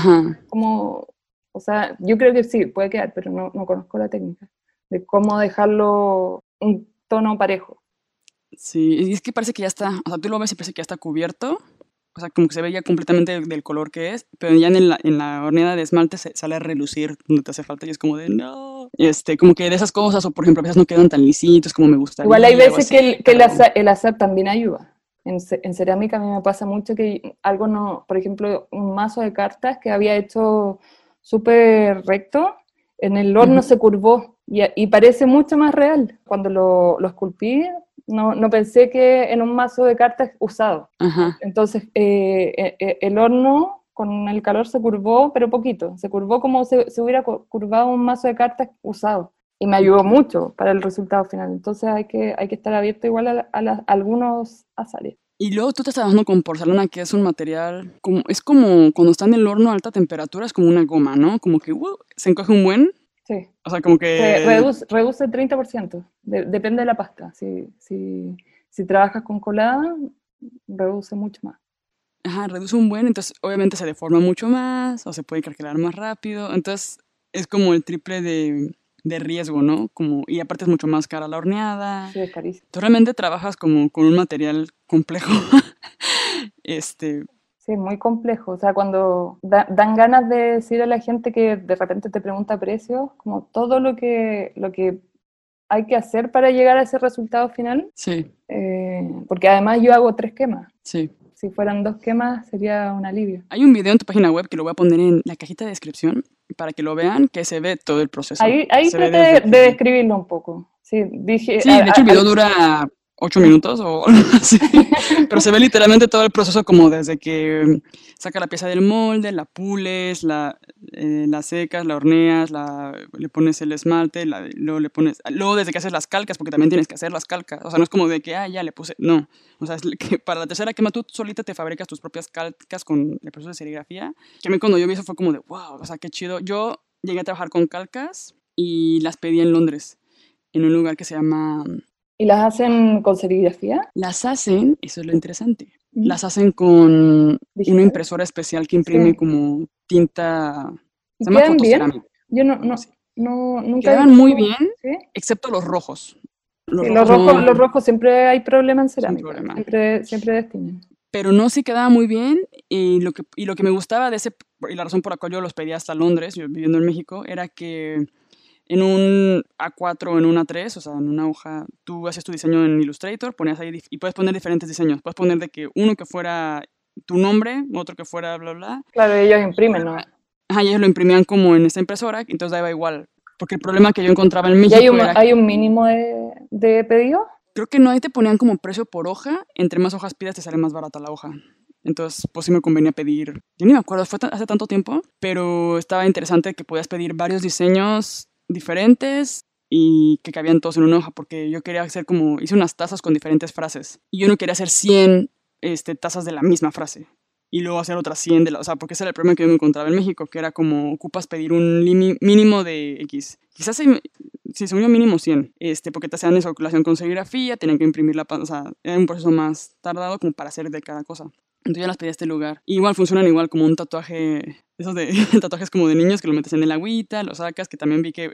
como, o sea, yo creo que sí, puede quedar, pero no, no conozco la técnica de cómo dejarlo un tono parejo. Sí, y es que parece que ya está, o sea, tú lo ves y parece que ya está cubierto, o sea, como que se ve ya completamente del, color que es, pero ya en la, en la horneada de esmalte se sale a relucir donde te hace falta y es como de no. Este, como que de esas cosas, o por ejemplo, a veces no quedan tan lisitos como me gustaría. Igual hay veces que, el, que el, azar, también ayuda. En, en, cerámica a mí me pasa mucho que algo no, por ejemplo, un mazo de cartas que había hecho súper recto, en el horno se curvó y, y, parece mucho más real. Cuando lo, lo esculpí, no, no, pensé que en un mazo de cartas usado. Entonces, eh, eh, eh, el horno con el calor se curvó, pero poquito. Se curvó como si se hubiera curvado un mazo de cartas usado. Y me ayudó mucho para el resultado final. Entonces hay que, hay que estar abierto igual a, algunos azares. Y luego tú te estás trabajando con porcelana, que es un material, como, es como cuando está en el horno a alta temperatura, es como una goma, ¿no? Como que uh, se encoge un buen Sí. O sea, como que... reduce, reduce 30%, depende de la pasta. Si, si, si trabajas con colada, reduce mucho más. Ajá, reduce un buen, entonces obviamente se deforma mucho más o se puede calcular más rápido. Entonces es como el triple de, de riesgo, ¿no? Como, y aparte es mucho más cara la horneada. Sí, es carísimo. Tú realmente trabajas como con un material complejo. este, Sí, muy complejo. O sea, cuando dan ganas de decir a la gente que de repente te pregunta precios, como todo lo que, lo que hay que hacer para llegar a ese resultado final. Sí. Eh, porque además yo hago tres quemas. Sí. si fueran dos quemas sería un alivio. Hay un video en tu página web que lo voy a poner en la cajita de descripción para que lo vean, que se ve todo el proceso. Ahí, ahí traté de, describirlo un poco. Sí, dije... Sí, a- de hecho el a- video dura ocho minutos o así, pero se ve literalmente todo el proceso como desde que saca la pieza del molde, la pules, la, eh, la secas, la horneas, la, le pones el esmalte, la- luego le pones, luego desde que haces las calcas, porque también tienes que hacer las calcas, o sea, no es como de que, ah, ya le puse, no, o sea, es que para la tercera quema tú solita te fabricas tus propias calcas con el proceso de serigrafía, que a mí cuando yo vi eso fue como de, wow, o sea, qué chido, yo llegué a trabajar con calcas y las pedí en Londres, en un lugar que se llama ¿Y las hacen con serigrafía? las hacen, eso es lo interesante, las hacen con Digital. una impresora especial que imprime Sí. como tinta, ¿Y se llama quedan bien? fotocerámica. Yo no, no, no nunca he visto- muy bien, ¿Sí? excepto los rojos. Sí, los, rojos, no- los rojos siempre hay problema en cerámica. problema. Siempre, siempre destinan. pero no sí quedaba muy bien y lo que, y lo que me gustaba de ese, y la razón por la cual yo los pedí hasta Londres, yo viviendo en México, era que en un A4 o en un A3, o sea, en una hoja, tú haces tu diseño en Illustrator, ponías ahí y puedes poner diferentes diseños. Puedes poner de que uno que fuera tu nombre, otro que fuera bla, bla, Claro, ellos imprimen, ¿no? Ajá, y ellos lo imprimían como en esta impresora, entonces daba igual. Porque el problema que yo encontraba en ¿Y México hay un, era, hay un mínimo de, de pedido? creo que no ahí te ponían como precio por hoja, entre más hojas pidas te sale más barata la hoja. Entonces, pues sí me convenía pedir, yo ni me acuerdo, fue hace tanto tiempo, pero estaba interesante que podías pedir varios diseños diferentes y que cabían todos en una hoja, porque yo quería hacer como, hice unas tazas con diferentes frases, y yo no quería hacer 100 este, tazas de la misma frase, y luego hacer otras 100 de la, o sea, porque ese era el problema que yo me encontraba en México, que era como, ocupas pedir un mínimo de X. Quizás, se- si se unió mínimo 100, este, porque te hacían eso, relación con serigrafía, tenían que imprimir la, o sea, era un proceso más tardado como para hacer de cada cosa. Entonces yo las pedí a este lugar. Y igual funcionan igual como un tatuaje, esos de tatuajes como de niños que lo metes en el agüita, lo sacas, que también vi que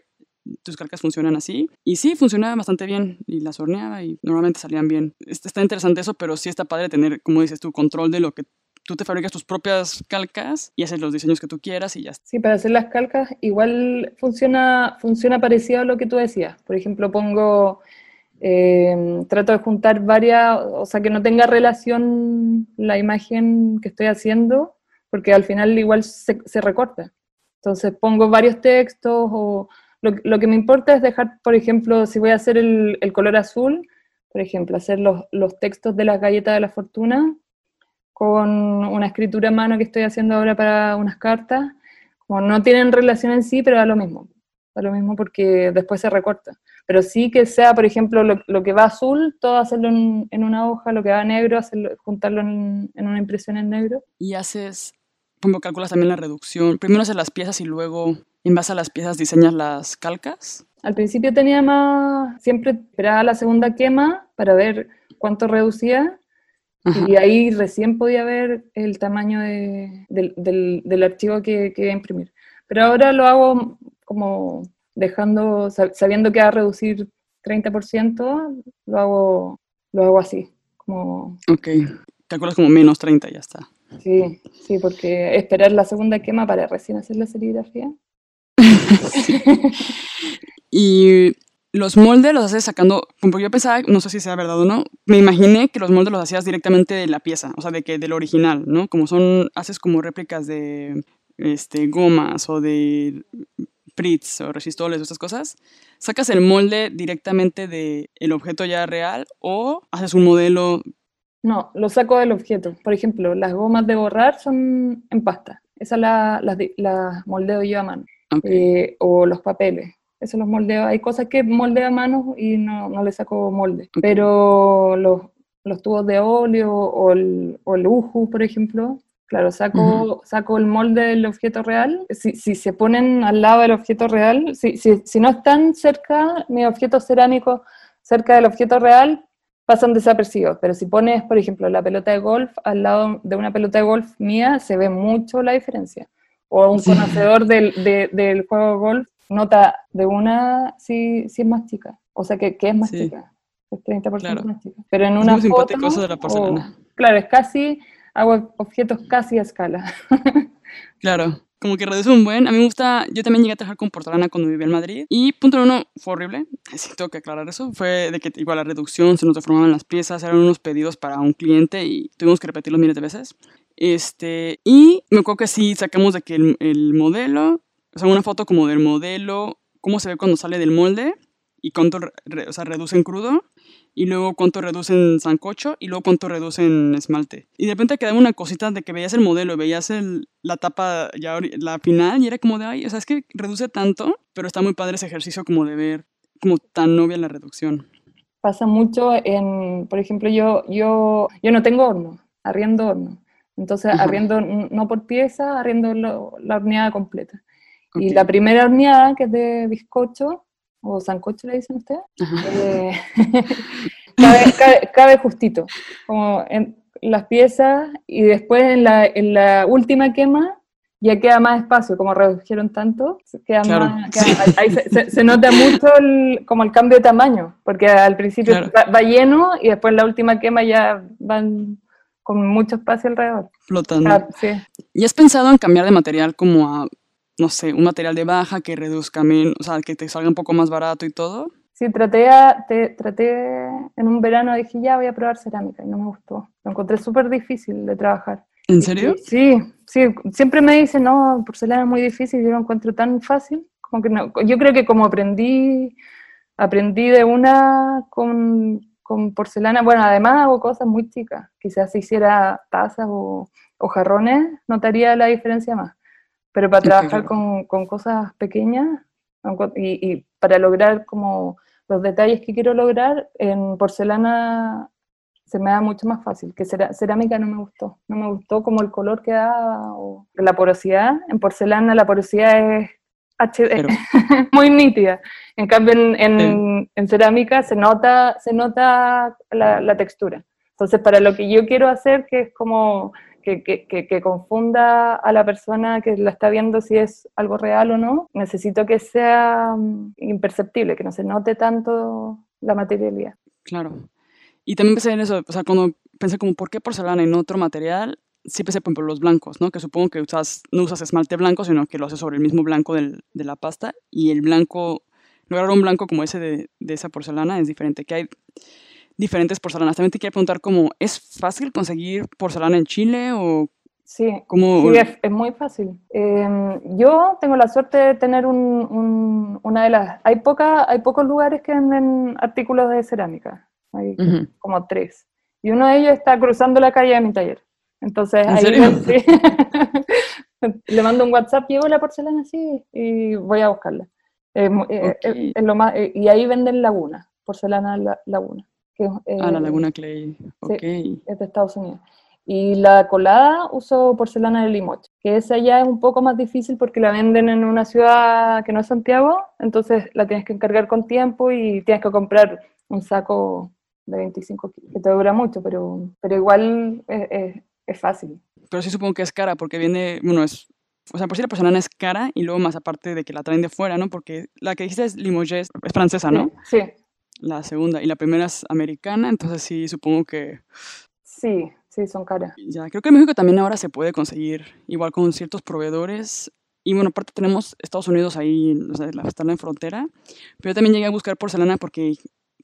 tus calcas funcionan así. Y sí, funcionaba bastante bien. Y las horneaba y normalmente salían bien. Está, interesante eso, pero sí está padre tener, como dices tú, control de lo que tú te fabricas tus propias calcas y haces los diseños que tú quieras y ya. Sí, para hacer las calcas igual funciona, funciona parecido a lo que tú decías. Por ejemplo, pongo, eh, trato de juntar varias, o sea, que no tenga relación la imagen que estoy haciendo, porque al final igual se, se recorta. Entonces pongo varios textos o lo, lo que me importa es dejar, por ejemplo, si voy a hacer el, el color azul, por ejemplo, hacer los, los textos de las galletas de la fortuna con una escritura a mano que estoy haciendo ahora para unas cartas, como no tienen relación en sí, pero da lo mismo, da lo mismo porque después se recorta. Pero sí que sea, por ejemplo, lo, lo que va azul, todo hacerlo en, una hoja, lo que va negro, hacerlo, juntarlo en, en una impresión en negro. Y haces, como calculas también la reducción. Primero haces las piezas y luego, en base a las piezas, diseñas las calcas. Al principio tenía más, siempre esperaba la segunda quema para ver cuánto reducía Ajá. y ahí recién podía ver el tamaño de- del, del- del archivo que, que iba a imprimir. Pero ahora lo hago como dejando, sab- sabiendo que va a reducir 30%, lo hago, lo hago así, como, Ok. Calculas como menos 30 y ya está. sí, sí, porque esperar la segunda quema para recién hacer la serigrafía. Y los moldes los haces sacando, como yo pensaba, no sé si sea verdad o no, me imaginé que los moldes los hacías directamente de la pieza, o sea, de que del original, ¿no? Como son, haces como réplicas de este, gomas o de Fritz o resistoles o estas cosas, sacas el molde directamente del el objeto ya real o haces un modelo, No, lo saco del objeto. Por ejemplo, las gomas de borrar son en pasta. Esas la- las di- las moldeo yo a mano. Eh, o los papeles. Eso los moldeo. Hay cosas que moldeo a mano y no, no le saco molde. Pero los, los tubos de óleo o el, o el uju, por ejemplo, claro, saco, saco el molde del objeto real. Si, si se ponen al lado del objeto real, si, si, si no están cerca, mis objetos cerámicos cerca del objeto real, pasan desapercibidos. Pero si pones, por ejemplo, la pelota de golf al lado de una pelota de golf mía, se ve mucho la diferencia. O un Sí. conocedor del, de- del juego de golf nota de una si, si es más chica. O sea, que, que es más Sí. chica. Es 30% Claro. más chica. Pero en Es una foto, eso de la porcelana. o- claro, es casi, hago objetos casi a escala. claro. como que reduce un buen. A mí me gusta, yo también llegué a trabajar con porcelana cuando vivía en Madrid. Y punto uno, fue horrible, sí tengo que aclarar eso, fue de que igual la reducción, se nos deformaban las piezas, eran unos pedidos para un cliente y tuvimos que repetirlos miles de veces. Este, y me acuerdo que sí sacamos de que el, el modelo, o sea, una foto como del modelo, cómo se ve cuando sale del molde y cuánto re, o sea, reduce en crudo y luego cuánto reduce en sancocho y luego cuánto reduce en esmalte. Y de repente quedaba una cosita de que veías el modelo, veías el, la tapa ya la final y era como de, ay, o sea, es que reduce tanto, pero está muy padre ese ejercicio como de ver como tan novia la reducción. Pasa mucho en, por ejemplo, yo, yo, yo no tengo horno, arriendo horno. Entonces, Ajá. arriendo no por pieza, arriendo lo, la horneada completa. Okay. Y la primera horneada, que es de bizcocho, o sancocho le dicen ustedes, eh, cabe, cabe, cabe, justito, como en las piezas y después en la, en la, última quema ya queda más espacio, como redujeron tanto, queda claro, más, queda, sí. ahí se, se, se, nota mucho el, como el cambio de tamaño, porque al principio claro. va, va, lleno y después en la última quema ya van con mucho espacio alrededor. Flotando. Ah, sí. ¿Y has pensado en cambiar de material como a no sé, un material de baja que reduzca o sea, que te salga un poco más barato y todo? Sí, traté, a, te, traté en un verano, dije, ya voy a probar cerámica y no me gustó. Lo encontré súper difícil de trabajar. ¿En serio? Sí, sí, siempre me dicen, no, porcelana es muy difícil, yo lo encuentro tan fácil. Como que no, yo creo que como aprendí, aprendí de una con, con porcelana, bueno, además hago cosas muy chicas, quizás si hiciera tazas o, o jarrones, notaría la diferencia más. Pero para trabajar con, con cosas pequeñas y, y, para lograr como los detalles que quiero lograr, en porcelana se me da mucho más fácil, que cerámica no me gustó, no me gustó como el color que da o la porosidad, en porcelana la porosidad es HD, pero... muy nítida, en cambio en, en, en, cerámica se nota, se nota la, la textura. Entonces, para lo que yo quiero hacer, que es como que, que, que, confunda a la persona que la está viendo si es algo real o no, necesito que sea mm, imperceptible, que no se note tanto la materialidad. Claro. Y también pensé en eso, o sea, cuando pensé como, ¿por qué porcelana en otro material? Pensé, por ejemplo, los blancos, ¿no? Que supongo que usas, no usas esmalte blanco, sino que lo haces sobre el mismo blanco del, de la pasta. Y el blanco, lograr un blanco como ese de, de esa porcelana es diferente. Que hay diferentes porcelanas. También te quiero preguntar cómo, ¿es fácil conseguir porcelana en Chile o Sí, sí es, es, muy fácil. Eh, yo tengo la suerte de tener un, un, una de las... Hay, poca, hay pocos lugares que venden artículos de cerámica, hay uh -huh. como tres. Y uno de ellos está cruzando la calle de mi taller. Entonces ¿En ahí serio? Sí. le mando un WhatsApp, llevo la porcelana así y voy a buscarla. Eh, okay. eh, más, eh, y ahí venden laguna, porcelana la, laguna. Que, ah, la Laguna Clay. Ok. Sí, es de Estados Unidos. Y la colada uso porcelana de Limoche, que esa ya es un poco más difícil porque la venden en una ciudad que no es Santiago, entonces la tienes que encargar con tiempo y tienes que comprar un saco de 25 kilos, que te dura mucho, pero, pero igual es, es, es fácil. Pero sí supongo que es cara porque viene, bueno, es o sea, por si la porcelana es cara y luego más aparte de que la traen de fuera, ¿no? Porque la que dijiste es Limoges, es francesa, ¿no? Sí. La segunda y la primera es americana, entonces sí, supongo que... Sí, sí, son caras. Ya, creo que en México también ahora se puede conseguir, igual con ciertos proveedores. Y bueno, aparte tenemos Estados Unidos ahí, o sea, está en la frontera. Pero yo también llegué a buscar porcelana porque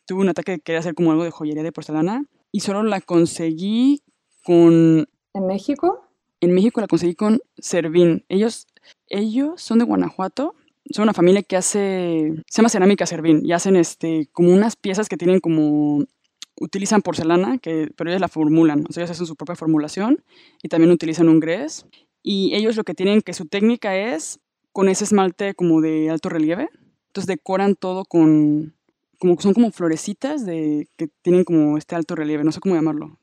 tuve un ataque que quería hacer como algo de joyería de porcelana. Y solo la conseguí con... ¿En México? En México la conseguí con Servín. Ellos, ellos son de Guanajuato son una familia que hace, se llama Cerámica Servín, y hacen este, como unas piezas que tienen como, utilizan porcelana, que, pero ellos la formulan, o sea, ellos hacen su propia formulación y también utilizan un grés. Y ellos lo que tienen, que su técnica es con ese esmalte como de alto relieve, entonces decoran todo con, como son como florecitas de, que tienen como este alto relieve, no sé cómo llamarlo,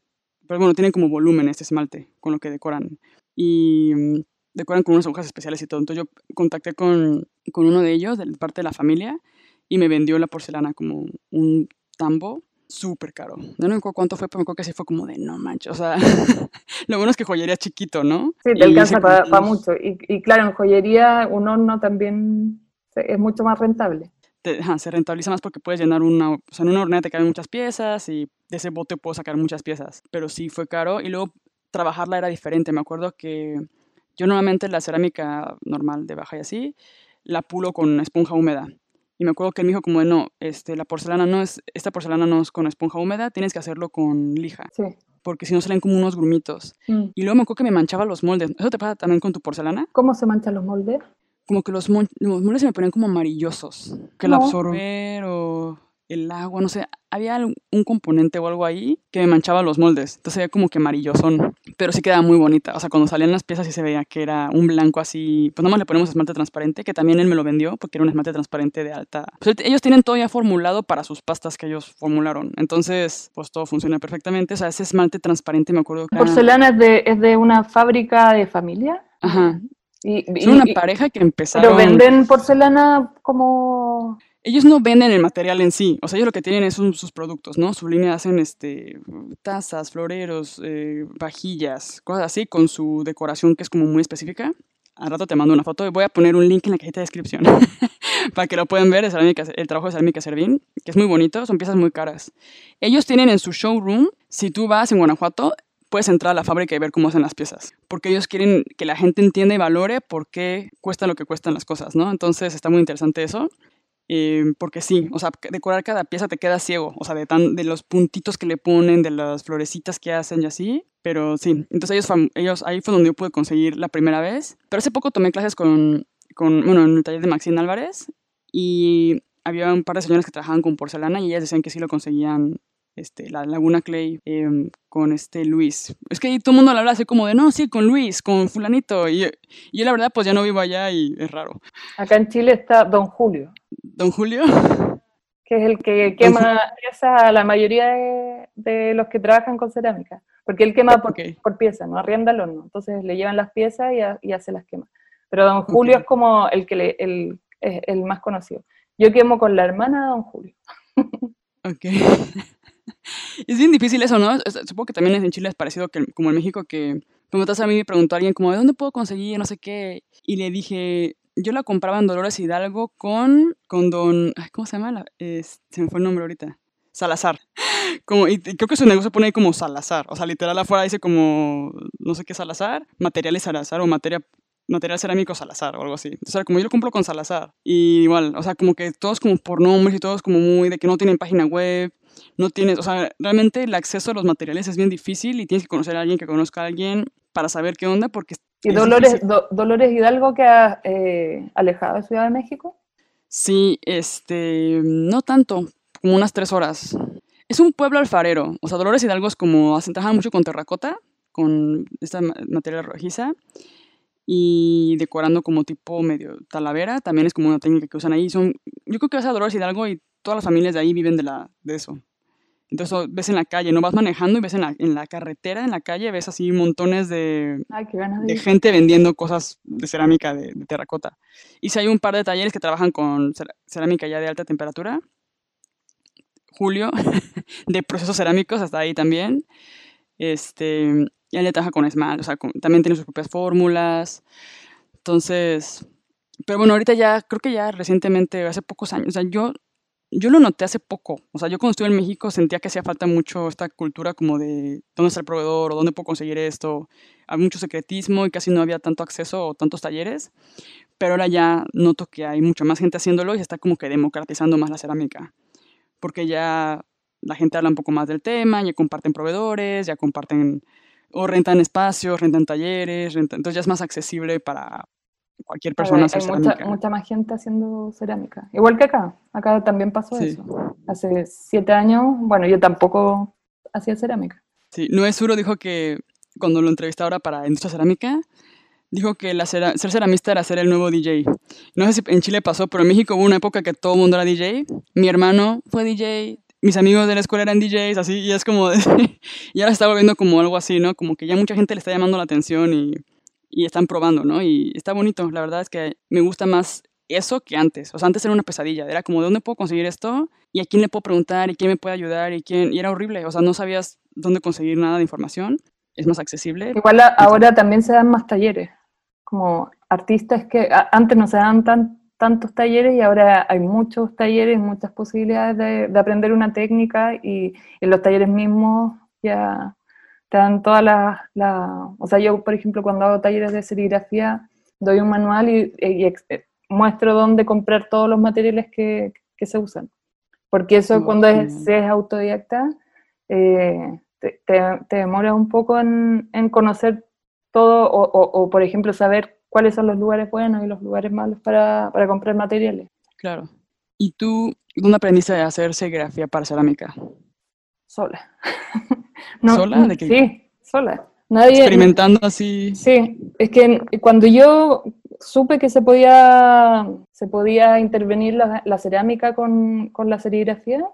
pero bueno, tienen como volumen este esmalte con lo que decoran. Y decoran con unas hojas especiales y todo. Entonces yo contacté con, con uno de ellos, de parte de la familia, y me vendió la porcelana como un tambo súper caro. No me acuerdo cuánto fue, pero me acuerdo que sí fue como de no manches. O sea, lo bueno es que joyería chiquito, ¿no? Sí, te alcanza para, para mucho. Y, y, claro, en joyería un horno también es mucho más rentable. Te, se rentabiliza más porque puedes llenar una, o sea, en una hornera te caben muchas piezas y de ese bote puedo sacar muchas piezas. Pero sí fue caro y luego trabajarla era diferente. Me acuerdo que Yo normalmente la cerámica normal de baja y así, la pulo con esponja húmeda. Y me acuerdo que él me dijo como, no, este, la porcelana no es, esta porcelana no es con esponja húmeda, tienes que hacerlo con lija. Sí. Porque si no salen como unos grumitos. Mm. Y luego me acuerdo que me manchaba los moldes. ¿Eso te pasa también con tu porcelana? ¿Cómo se manchan los moldes? Como que los, mon- los moldes se me ponían como amarillosos. Que el No. absorber o el agua, no sé. Había un componente o algo ahí que me manchaba los moldes. Entonces era como que amarillosón. Pero sí quedaba muy bonita. O sea, cuando salían las piezas sí se veía que era un blanco así. Pues nada más le ponemos esmalte transparente, que también él me lo vendió porque era un esmalte transparente de alta. Pues ellos tienen todo ya formulado para sus pastas que ellos formularon. Entonces, pues todo funciona perfectamente. O sea, ese esmalte transparente me acuerdo que. ¿La era- porcelana es de, es de una fábrica de familia? Ajá. Y, y- Son una y- pareja que empezaron. pero venden porcelana como... Ellos no venden el material en sí, o sea, ellos lo que tienen es un- sus productos, ¿no? Su línea hacen este, tazas, floreros, eh, vajillas, cosas así, con su decoración que es como muy específica. Al rato te mando una foto y voy a poner un link en la cajita de descripción para que lo puedan ver, cerámica, el trabajo de Cerámica Servín, que es muy bonito, son piezas muy caras. Ellos tienen en su showroom, si tú vas en Guanajuato, puedes entrar a la fábrica y ver cómo hacen las piezas, porque ellos quieren que la gente entienda y valore por qué cuesta lo que cuestan las cosas, ¿no? Entonces está muy interesante eso. Porque sí, o sea, decorar cada pieza te queda ciego, o sea, de, tan, de los puntitos que le ponen, de las florecitas que hacen y así, pero sí, entonces ellos, ellos ahí fue donde yo pude conseguir la primera vez, pero hace poco tomé clases con, con bueno, en el taller de Maxine Álvarez y había un par de señoras que trabajaban con porcelana y ellas decían que sí lo conseguían, este, la Laguna Clay em, con este Luis. Es que ahí todo el mundo le habla así como de, no, sí, con Luis, con fulanito, y, y yo la verdad pues ya no vivo allá y es raro. Acá en Chile está Don Julio, Don Julio. que es el que quema pieza a la mayoría de, de los que trabajan con cerámica, porque él quema por, Ok. por pieza, no arrienda el horno, entonces le llevan las piezas y, ha- y hace las quemas. Pero Don Julio es como el que le- el, es el más conocido. Yo quemo con la hermana de Don Julio. Ok. es bien difícil eso, ¿no? Supongo que también en Chile es parecido que, como en México, que estás a mí me preguntó alguien como, ¿de dónde puedo conseguir no sé qué? Y le dije, yo la compraba en Dolores Hidalgo con, con don, ¿cómo se llama? Se me fue el nombre ahorita. Salazar. Como, y creo que su negocio pone ahí como Salazar. O sea, literal afuera dice como, no sé qué Salazar, materiales Salazar o materia, material cerámico Salazar o algo así. O sea, como yo lo compro con Salazar. Y igual, o sea, como que todos como por nombres y todos como muy de que no tienen página web, no tienes, o sea, realmente el acceso a los materiales es bien difícil y tienes que conocer a alguien que conozca a alguien para saber qué onda porque... ¿Y es Dolores. Do- Dolores Hidalgo queda eh, alejado de Ciudad de México? Sí, este, no tanto, como unas tres horas. Es un pueblo alfarero, o sea, Dolores Hidalgo es como, trabajan mucho con terracota, con esta ma- material rojiza, y decorando como tipo medio talavera, también es como una técnica que usan ahí. Son, yo creo que vas a Dolores Hidalgo y todas las familias de ahí viven de, la, de eso. Entonces ves en la calle, no vas manejando y ves en la, en la carretera, en la calle, ves así montones de, Ay, de gente vendiendo cosas de cerámica de, de terracota. Y si hay un par de talleres que trabajan con cerámica ya de alta temperatura. Julio, de procesos cerámicos, hasta ahí también. Este, y él trabaja con esmalte, o sea, con- también tiene sus propias fórmulas. Entonces, pero bueno, ahorita ya, creo que ya recientemente, hace pocos años, o sea, yo, yo lo noté hace poco. O sea, yo cuando estuve en México sentía que hacía falta mucho esta cultura como de dónde está el proveedor o dónde puedo conseguir esto. Había mucho secretismo y casi no había tanto acceso o tantos talleres. Pero ahora ya noto que hay mucha más gente haciéndolo y está como que democratizando más la cerámica. Porque ya la gente habla un poco más del tema, ya comparten proveedores, ya comparten o rentan espacios, rentan talleres, rentan- entonces ya es más accesible para cualquier persona hacer hay mucha, cerámica. mucha más gente haciendo cerámica. Igual que acá. Acá también pasó Sí. eso. Hace siete años, bueno, yo tampoco hacía cerámica. Sí, Noé Suro dijo que cuando lo entrevisté ahora para Industria Cerámica, dijo que la ser ceramista era ser el nuevo DJ. No sé si en Chile pasó, pero en México hubo una época que todo el mundo era DJ. Mi hermano fue DJ, mis amigos de la escuela eran DJs, así, y es como, y ahora se está volviendo como algo así, ¿no? Como que ya mucha gente le está llamando la atención y, y están probando, ¿no? Y está bonito, la verdad es que me gusta más eso que antes. O sea, antes era una pesadilla, era como, ¿de dónde puedo conseguir esto? ¿Y a quién le puedo preguntar? ¿Y quién me puede ayudar? ¿Y quién? Y era horrible, o sea, no sabías dónde conseguir nada de información. Es más accesible. Igual ahora también se dan más talleres. Como artistas que antes no se dan tan, tantos talleres y ahora hay muchos talleres, muchas posibilidades de, de aprender una técnica y en los talleres mismos ya te dan todas las, o sea, yo por ejemplo cuando hago talleres de serigrafía, doy un manual y, eh, muestro dónde comprar todos los materiales que, que se usan. Porque eso cuando es, es autodidacta, eh, te, te, demora un poco en, en conocer todo o, o, por ejemplo, saber cuáles son los lugares buenos y los lugares malos para, para comprar materiales. Claro. ¿Y tú dónde aprendiste a hacer serigrafía para cerámica? Sola. ¿Sola? ¿De? Sí, sola. Nadie, Experimentando así. Sí, es que cuando yo supe que se podía, se podía intervenir la, la cerámica con, con, la serigrafía,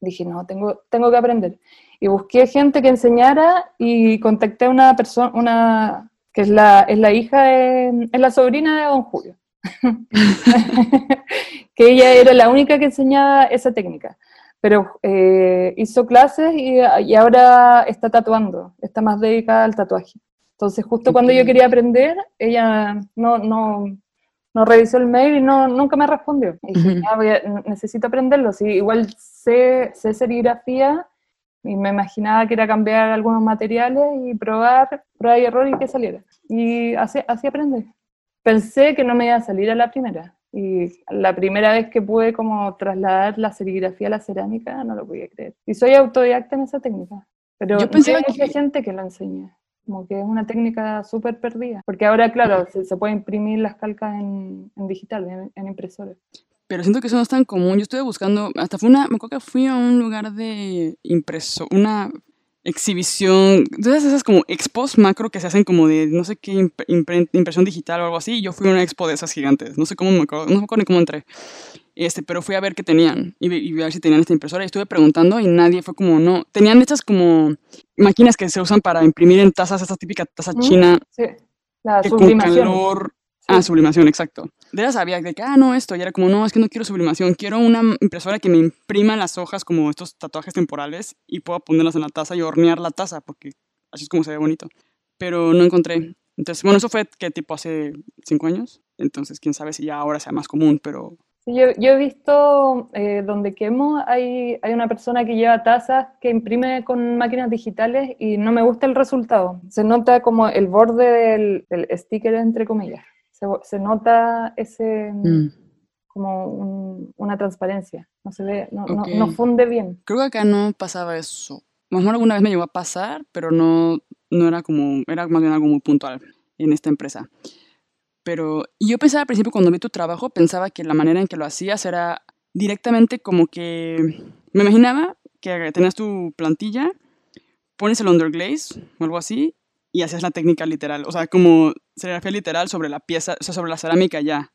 dije, no, tengo, tengo que aprender. Y busqué gente que enseñara y contacté a una persona, una, que es la, es la hija, de, es la sobrina de don Julio. que ella era la única que enseñaba esa técnica pero eh, hizo clases y, y, ahora está tatuando, está más dedicada al tatuaje. Entonces, justo cuando yo quería aprender, ella no, no, no revisó el mail y no, nunca me respondió. Y dije, ah, necesito aprenderlo. Sí, igual sé, sé serigrafía y me imaginaba que era cambiar algunos materiales y probar, prueba y error y que saliera. Y así, así aprendí. Pensé que no me iba a salir a la primera, y la primera vez que pude como trasladar la serigrafía a la cerámica, no lo podía creer. Y soy autodidacta en esa técnica. Pero yo pensé que hay gente que lo enseña. Como que es una técnica súper perdida. Porque ahora, claro, se, se, puede imprimir las calcas en, en digital, en, en impresora pero siento que eso no es tan común. Yo estuve buscando, hasta fue una, me acuerdo que fui a un lugar de impreso, una exhibición, entonces esas como expos macro que se hacen como de no sé qué impresión digital o algo así, yo fui a una expo de esas gigantes, no sé cómo me acuerdo, no me acuerdo ni cómo entré, este, pero fui a ver qué tenían y, y a ver si tenían esta impresora y estuve preguntando y nadie fue como, no, tenían estas como máquinas que se usan para imprimir en tazas, esta típica taza china, sí. la sublimación. Con calor, Ah, sublimación, exacto. De ella sabía de que, ah, no, esto. Y era como, no, es que no quiero sublimación. Quiero una impresora que me imprima las hojas como estos tatuajes temporales y pueda ponerlas en la taza y hornear la taza, porque así es como se ve bonito. Pero no encontré. Entonces, bueno, eso fue que tipo hace cinco años. Entonces, quién sabe si ya ahora sea más común, pero yo, yo, he visto eh, donde quemo, hay, hay una persona que lleva tazas que imprime con máquinas digitales y no me gusta el resultado. Se nota como el borde del sticker, entre comillas se, nota ese mm. como una transparencia, no se ve, no, no, funde bien. Creo que acá no pasaba eso. Mejor alguna vez me llegó a pasar, pero no, no era como, era más bien algo muy puntual en esta empresa. Pero yo pensaba al principio cuando vi tu trabajo, pensaba que la manera en que lo hacías era directamente como que, me imaginaba que tenías tu plantilla, pones el underglaze o algo así, y hacías la técnica literal, o sea, como serigrafía literal sobre la pieza, o sea, sobre la cerámica ya.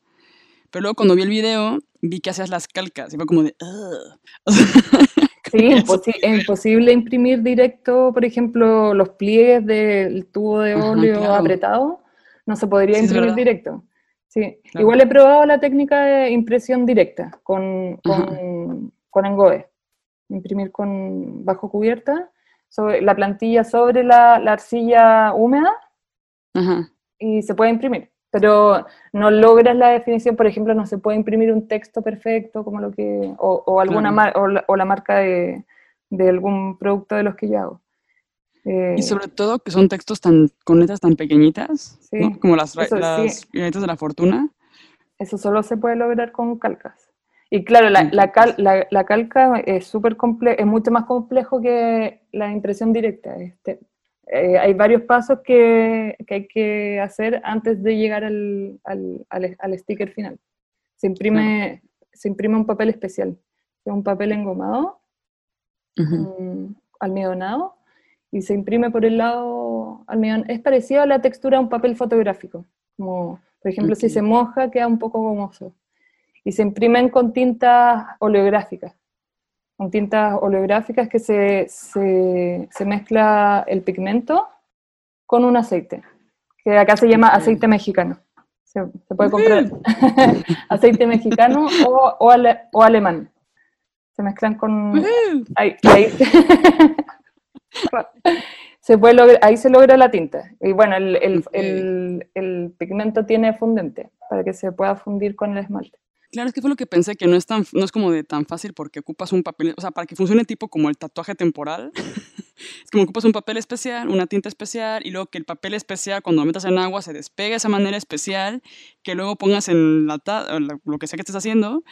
Pero luego cuando vi el video, vi que hacías las calcas y fue como de... sí, es imposible imprimir directo, por ejemplo, los pliegues del tubo de óleo apretado, no se podría imprimir directo. Sí, igual he probado la técnica de impresión directa con, con, con imprimir con bajo cubierta sobre, la plantilla sobre la, arcilla húmeda y se puede imprimir. Pero no logras la definición, por ejemplo, no se puede imprimir un texto perfecto como lo que, o, alguna o, la, marca de, algún producto de los que yo hago. y sobre todo que son textos tan, con letras tan pequeñitas, como las, las de la fortuna. Eso solo se puede lograr con calcas. Y claro, la, la, la, calca es súper es mucho más complejo que la impresión directa. Este, eh, hay varios pasos que, que, hay que hacer antes de llegar al, al, al, sticker final. Se imprime, se imprime un papel especial, es un papel engomado, almidonado, y se imprime por el lado almidonado. Es parecido a la textura de un papel fotográfico, como por ejemplo si se moja queda un poco gomoso y se imprimen con tintas oleográficas. Con tintas oleográficas que se, se, mezcla el pigmento con un aceite, que acá se llama aceite mexicano. Se, puede comprar aceite mexicano o, o, alemán. Se mezclan con... Ahí, se puede ahí se logra la tinta. Y bueno, el, el, el, el, pigmento tiene fundente para que se pueda fundir con el esmalte. Claro, es que fue lo que pensé, que no es, tan, no es como de tan fácil porque ocupas un papel, o sea, para que funcione tipo como el tatuaje temporal, Es como ocupas un papel especial, una tinta especial, y luego que el papel especial, cuando lo metas en agua, se despegue de esa manera especial, que luego pongas en la, lo que sea que estés haciendo,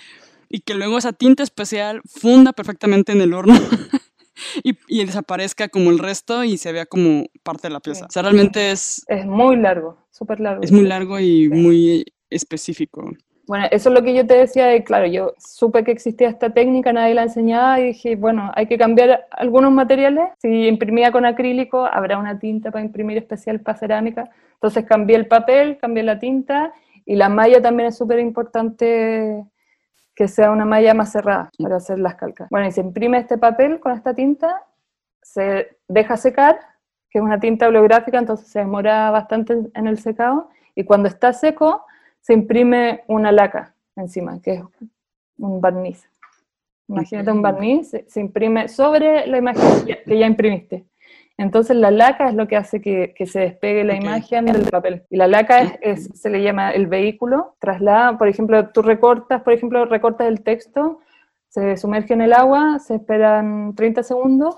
y que luego esa tinta especial funda perfectamente en el horno. y, y, desaparezca como el resto y se vea como parte de la pieza. O sea, realmente es... Es muy largo, súper largo. Es muy largo y muy específico. Bueno, eso es lo que yo te decía, de, claro, yo supe que existía esta técnica, nadie la enseñaba y dije, bueno, hay que cambiar algunos materiales. Si imprimía con acrílico, habrá una tinta para imprimir especial para cerámica. Entonces cambié el papel, cambié la tinta y la malla también es súper importante que sea una malla más cerrada para hacer las calcas. Bueno, y se imprime este papel con esta tinta, se deja secar, que es una tinta oleográfica, entonces se demora bastante en el secado, y cuando está seco, se imprime una laca encima, que es un barniz. Imagínate un barniz, se, imprime sobre la imagen que ya, imprimiste. Entonces la laca es lo que hace que, se despegue la imagen del papel. Y la laca es, se le llama el vehículo, traslada, por ejemplo, tú recortas, por ejemplo, recortas el texto, se sumerge en el agua, se esperan 30 segundos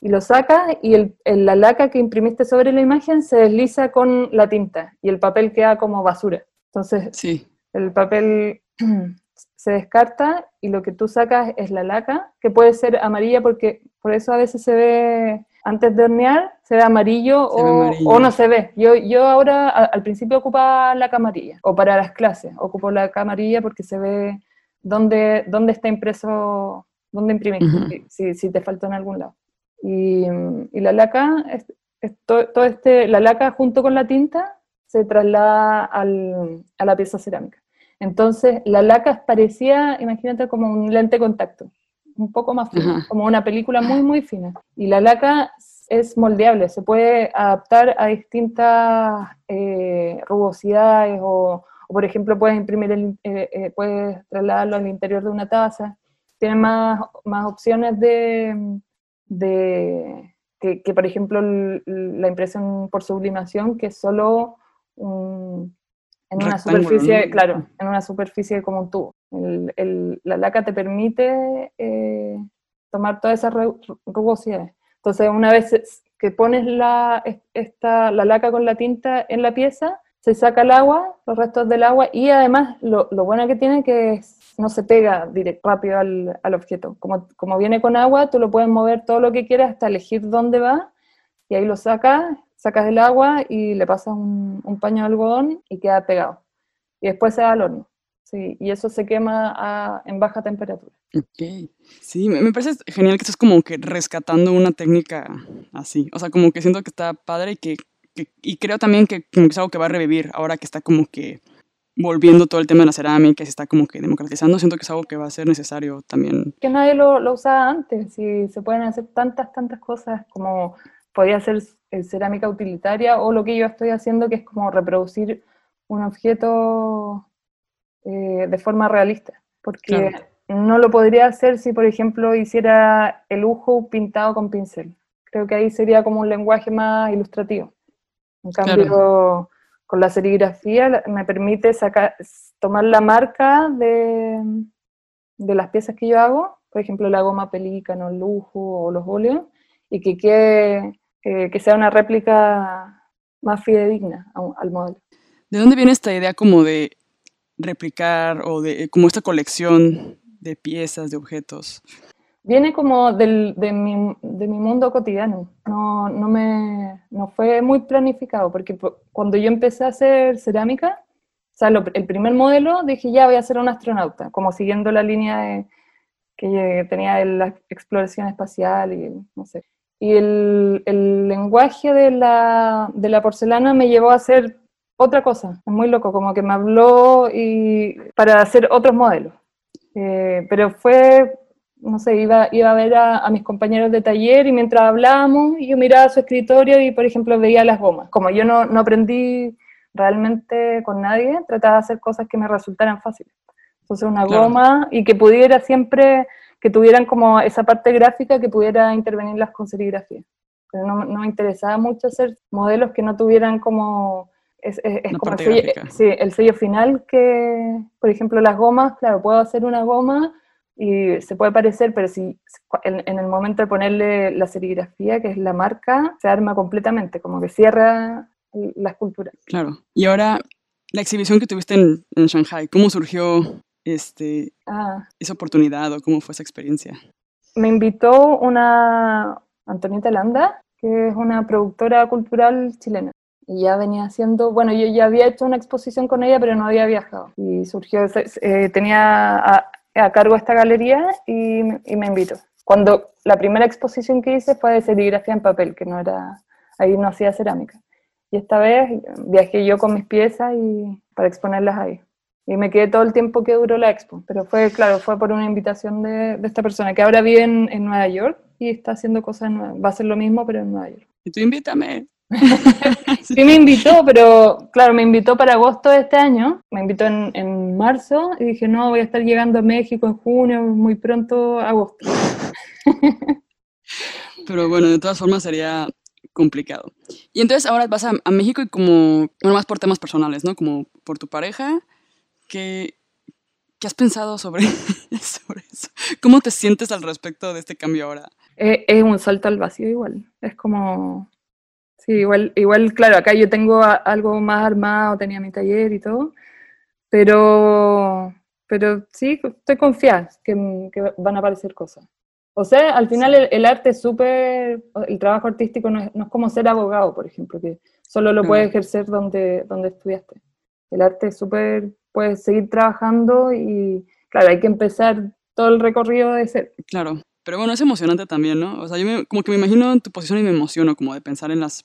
y lo sacas y el, la laca que imprimiste sobre la imagen se desliza con la tinta y el papel queda como basura. Entonces, sí. el papel se descarta y lo que tú sacas es la laca, que puede ser amarilla porque por eso a veces se ve, antes de hornear, se ve amarillo, o, no se ve. Yo, yo ahora al principio ocupaba la amarilla, o para las clases, ocupo la amarilla porque se ve dónde, dónde está impreso, dónde imprimiste, si, si, te faltó en algún lado. Y, y la laca, es, todo este, la laca junto con la tinta se traslada a la pieza cerámica. Entonces, la laca parecía, imagínate, como un lente de contacto, un poco más fino, como una película muy, muy fina. Y la laca es moldeable, se puede adaptar a distintas eh, rugosidades o, por ejemplo, puedes imprimir, el, eh, eh, puedes trasladarlo al interior de una taza. Tiene más, más opciones de, de que, por ejemplo, la impresión por sublimación, que es solo en una superficie, claro, en una superficie como un tubo. la laca te permite eh, tomar todas esas rugosidades. Entonces, una vez que pones la, esta, la laca con la tinta en la pieza, se saca el agua, los restos del agua, y además lo, lo bueno que tiene que no se pega directo, rápido al, al, objeto. Como, como viene con agua, tú lo puedes mover todo lo que quieras hasta elegir dónde va, y ahí lo sacas sacas el agua y le pasas un, paño de algodón y queda pegado. Y después se va al horno. Sí, y eso se quema en baja temperatura. Ok. Sí, me, parece genial que estás como que rescatando una técnica así. O sea, como que siento que está padre y que, y creo también que, que es algo que va a revivir ahora que está como que volviendo todo el tema de la cerámica, se está como que democratizando, siento que es algo que va a ser necesario también. Que nadie lo, lo usaba antes, y se pueden hacer tantas, tantas cosas como podía ser cerámica utilitaria o lo que yo estoy haciendo que es como reproducir un objeto eh, de forma realista, porque no lo podría hacer si, por ejemplo, hiciera el lujo pintado con pincel. Creo que ahí sería como un lenguaje más ilustrativo. En cambio, con la serigrafía me permite sacar, tomar la marca de, de las piezas que yo hago, por ejemplo, la goma pelícano, el lujo o los óleos, y que quede que sea una réplica más fidedigna al modelo. ¿De dónde viene esta idea como de replicar o de como esta colección de piezas, de objetos? Viene como del, de, mi, de, mi, mundo cotidiano, no, no, me, no fue muy planificado, porque cuando yo empecé a hacer cerámica, o sea, el primer modelo dije ya voy a ser un astronauta, como siguiendo la línea que tenía de la exploración espacial y no sé y el, el lenguaje de la, de la, porcelana me llevó a hacer otra cosa, es muy loco, como que me habló y, para hacer otros modelos. Eh, pero fue, no sé, iba, iba a ver a, mis compañeros de taller y mientras hablábamos, yo miraba su escritorio y, por ejemplo, veía las gomas. Como yo no, no aprendí realmente con nadie, trataba de hacer cosas que me resultaran fáciles. Entonces, una goma y que pudiera siempre que tuvieran como esa parte gráfica que pudiera intervenir las con serigrafía. Pero no, no, me interesaba mucho hacer modelos que no tuvieran como... Es, como el sello, sí, el sello final que, por ejemplo, las gomas, claro, puedo hacer una goma y se puede parecer, pero si en, el momento de ponerle la serigrafía, que es la marca, se arma completamente, como que cierra la escultura. Claro. Y ahora, la exhibición que tuviste en, en Shanghai, ¿cómo surgió este, ah. esa oportunidad o cómo fue esa experiencia? Me invitó una Antonieta Landa, que es una productora cultural chilena. Y ya venía haciendo, bueno, yo ya había hecho una exposición con ella, pero no había viajado. Y surgió, eh, tenía a, a, cargo esta galería y, y, me invitó. Cuando la primera exposición que hice fue de serigrafía en papel, que no era, ahí no hacía cerámica. Y esta vez viajé yo con mis piezas y para exponerlas ahí. Y me quedé todo el tiempo que duró la expo. Pero fue, claro, fue por una invitación de, de esta persona que ahora vive en, en, Nueva York y está haciendo cosas nuevas. Va a ser lo mismo, pero en Nueva York. Y tú invítame. sí me invitó, pero claro, me invitó para agosto de este año, me invitó en, en, marzo y dije, no, voy a estar llegando a México en junio, muy pronto, agosto. pero bueno, de todas formas sería complicado. Y entonces ahora vas a, a México y como, bueno, más por temas personales, ¿no? Como por tu pareja ¿Qué, qué has pensado sobre, sobre, eso? ¿Cómo te sientes al respecto de este cambio ahora? Eh, es un salto al vacío igual. Es como... Sí, igual, igual, claro, acá yo tengo algo más armado, tenía mi taller y todo, pero, pero sí, estoy confiada que, que van a aparecer cosas. O sea, al final el, arte es súper, el trabajo artístico no es, no es, como ser abogado, por ejemplo, que solo lo puedes ejercer donde, donde estudiaste. El arte es súper puedes seguir trabajando y, claro, hay que empezar todo el recorrido de ser. Claro, pero bueno, es emocionante también, ¿no? O sea, yo me, como que me imagino en tu posición y me emociono como de pensar en las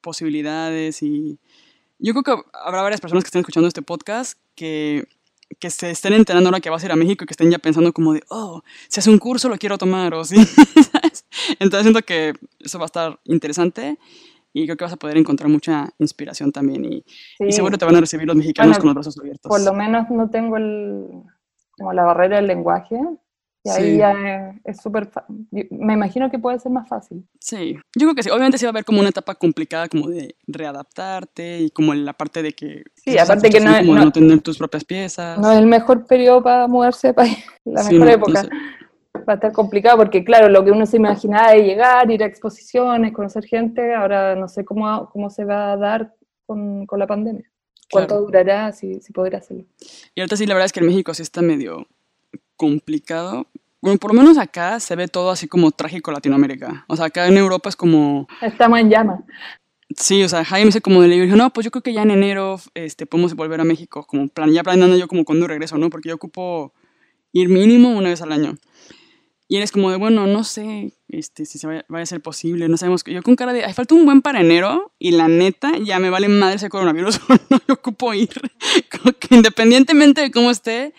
posibilidades y yo creo que habrá varias personas que estén escuchando este podcast que, que se estén enterando ahora que vas a ir a México y que estén ya pensando como de, oh, si hace un curso lo quiero tomar o sí, Entonces siento que eso va a estar interesante y creo que vas a poder encontrar mucha inspiración también y, seguro te van a recibir los mexicanos con los brazos abiertos. Por lo menos no tengo el, como la barrera del lenguaje y ahí ya es súper, me imagino que puede ser más fácil. Sí, yo creo que sí, obviamente sí va a haber como una etapa complicada como de readaptarte y como la parte de que... Sí, aparte que no, como no, tener tus propias piezas. No es el mejor periodo para mudarse de país, la mejor época va a estar complicado porque, claro, lo que uno se imaginaba de llegar, ir a exposiciones, conocer gente, ahora no sé cómo, cómo se va a dar con, con la pandemia. ¿Cuánto durará si, si podrá hacerlo? Y ahorita sí, la verdad es que en México sí está medio complicado. Bueno, por lo menos acá se ve todo así como trágico Latinoamérica. O sea, acá en Europa es como... Estamos en llamas. Sí, o sea, Jaime dice como de dijo, no, pues yo creo que ya en enero este, podemos volver a México, como plan, ya planeando yo como cuando regreso, ¿no? Porque yo ocupo ir mínimo una vez al año. Y eres como de, bueno, no sé este, si se vaya, a ser posible, no sabemos. Yo con cara de, hay falta un buen para enero y la neta, ya me vale madre ese coronavirus, no me ocupo ir. Independientemente de cómo esté,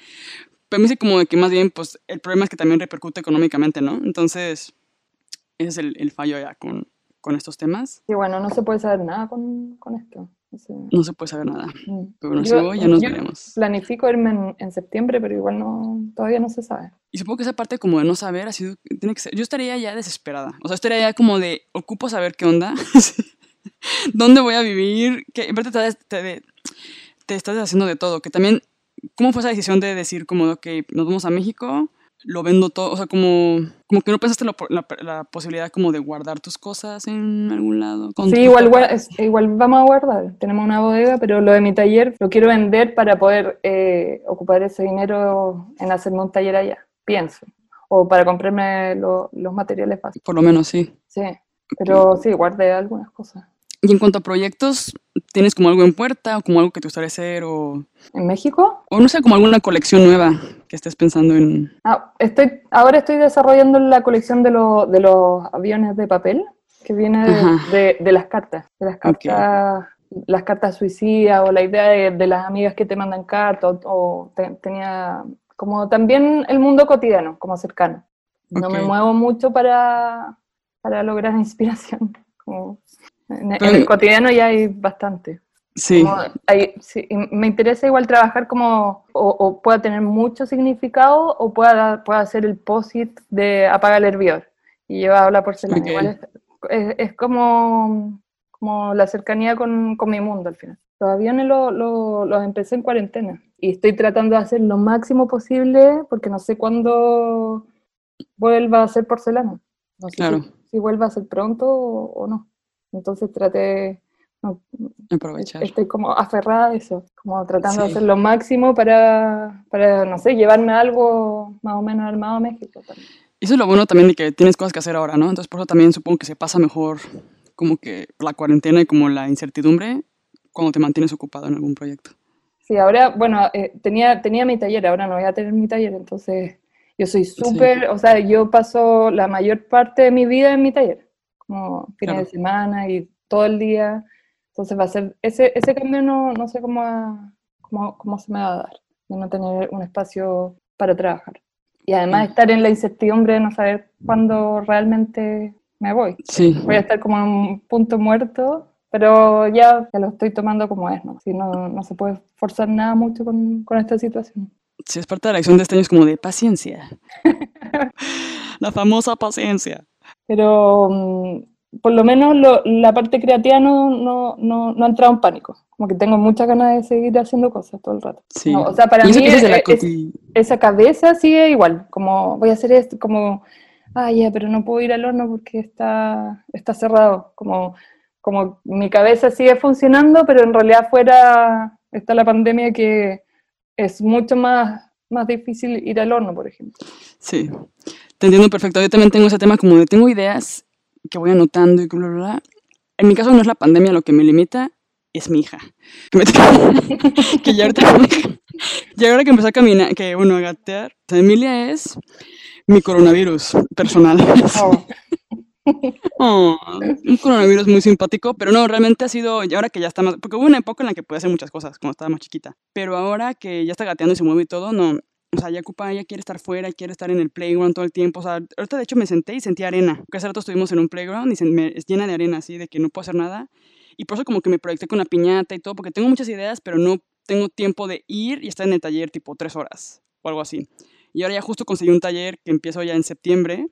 pero me dice como de que más bien, pues el problema es que también repercute económicamente, ¿no? Entonces, ese es el, el fallo ya con, con estos temas. Sí, bueno, no se puede saber nada con, con esto. No se puede saber nada. Mm. Pero bueno, yo, ya nos veremos. Planifico irme en, septiembre, pero igual no, todavía no se sabe. Y supongo que esa parte como de no saber ha sido, tiene que ser, yo estaría ya desesperada. O sea, estaría ya como de, ocupo saber qué onda, dónde voy a vivir, que en parte te, te, te, estás haciendo de todo, que también, ¿cómo fue esa decisión de decir como, ok, nos vamos a México? Lo vendo todo, o sea, como, como que no pensaste la, la, posibilidad como de guardar tus cosas en algún lado. Sí, igual, igual vamos a guardar, tenemos una bodega, pero lo de mi taller lo quiero vender para poder eh, ocupar ese dinero en hacerme un taller allá, pienso, o para comprarme los materiales básicos. Por lo menos sí. Sí, pero sí, guardé algunas cosas. Y en cuanto a proyectos, ¿tienes como algo en puerta o como algo que te gustaría hacer? O... ¿En México? O no sé, como alguna colección nueva que estés pensando en... Ah, estoy, ahora estoy desarrollando la colección de, de los aviones de papel, que viene de, de, las cartas, de las cartas, las cartas suicidas o la idea de, las amigas que te mandan cartas o, tenía como también el mundo cotidiano, como cercano. No me muevo mucho para, para lograr inspiración. Como en, el cotidiano ya hay bastante. Sí. Me interesa igual trabajar como, o, pueda tener mucho significado, o pueda, pueda hacer el posit de apagar el hervidor y llevar la porcelana. Igual es, es, como, como la cercanía con, con, mi mundo al final. Los aviones los lo, empecé en cuarentena y estoy tratando de hacer lo máximo posible porque no sé cuándo vuelva a ser porcelana. No sé Claro. si, si vuelva a ser pronto o, o no. Entonces traté, no, Aprovechar. estoy como aferrada a eso, como tratando de Sí. hacer lo máximo para, para, no sé, llevarme algo más o menos armado a México también. Eso es lo bueno también de que tienes cosas que hacer ahora, ¿no? Entonces por eso también supongo que se pasa mejor como que la cuarentena y como la incertidumbre cuando te mantienes ocupado en algún proyecto. Sí, ahora, bueno, eh, tenía, tenía mi taller, ahora no voy a tener mi taller, entonces yo soy súper, o sea, yo paso la mayor parte de mi vida en mi taller, como fines Claro. de semana y todo el día, entonces va a ser, ese, ese cambio no, no sé cómo, va- cómo, cómo se me va a dar, de no tener un espacio para trabajar. Y además Mm. estar en la incertidumbre de no saber cuándo realmente me voy. Sí, Voy a estar como en un punto muerto, pero ya, ya lo estoy tomando como es, ¿no? Si no, no se puede forzar nada mucho con, con esta situación. sí, es parte de la lección de este año, es como de paciencia. la famosa paciencia. Pero mm, por lo menos lo- la parte creativa no, no, no, no ha entrado en pánico. Como que tengo muchas ganas de seguir haciendo cosas todo el rato. Sí. O sea, para mí la es- esa cabeza sigue igual, como voy a hacer esto, como, ah, ya, pero no puedo ir al horno porque está, está cerrado. Como, como mi cabeza sigue funcionando, pero en realidad afuera está la pandemia que es mucho más, más difícil ir al horno, por ejemplo. Sí, te entiendo perfecto. Yo también tengo ese tema como de tengo ideas que voy anotando y bla, bla, bla. En mi caso no es la pandemia lo que me limita, es mi hija. Que, me- que ya ahorita, ya ahora que empecé a caminar, que bueno, a gatear, Emilia es mi coronavirus personal. Oh, Oh, un coronavirus muy simpático, pero no, realmente ha sido, y ahora que ya está más, porque hubo una época en la que podía hacer muchas cosas cuando estaba más chiquita, pero ahora que ya está gateando y se mueve y todo, no, o sea, ya ocupa, ella quiere estar fuera, quiere estar en el playground todo el tiempo, o sea, ahorita de hecho me senté y sentí arena, porque hace rato estuvimos en un playground y se me es llena de arena, así, de que no puedo hacer nada, y por eso como que me proyecté con la piñata y todo, porque tengo muchas ideas, pero no tengo tiempo de ir y estar en el taller tipo tres horas o algo así. Y ahora ya justo conseguí un taller que empiezo ya en septiembre,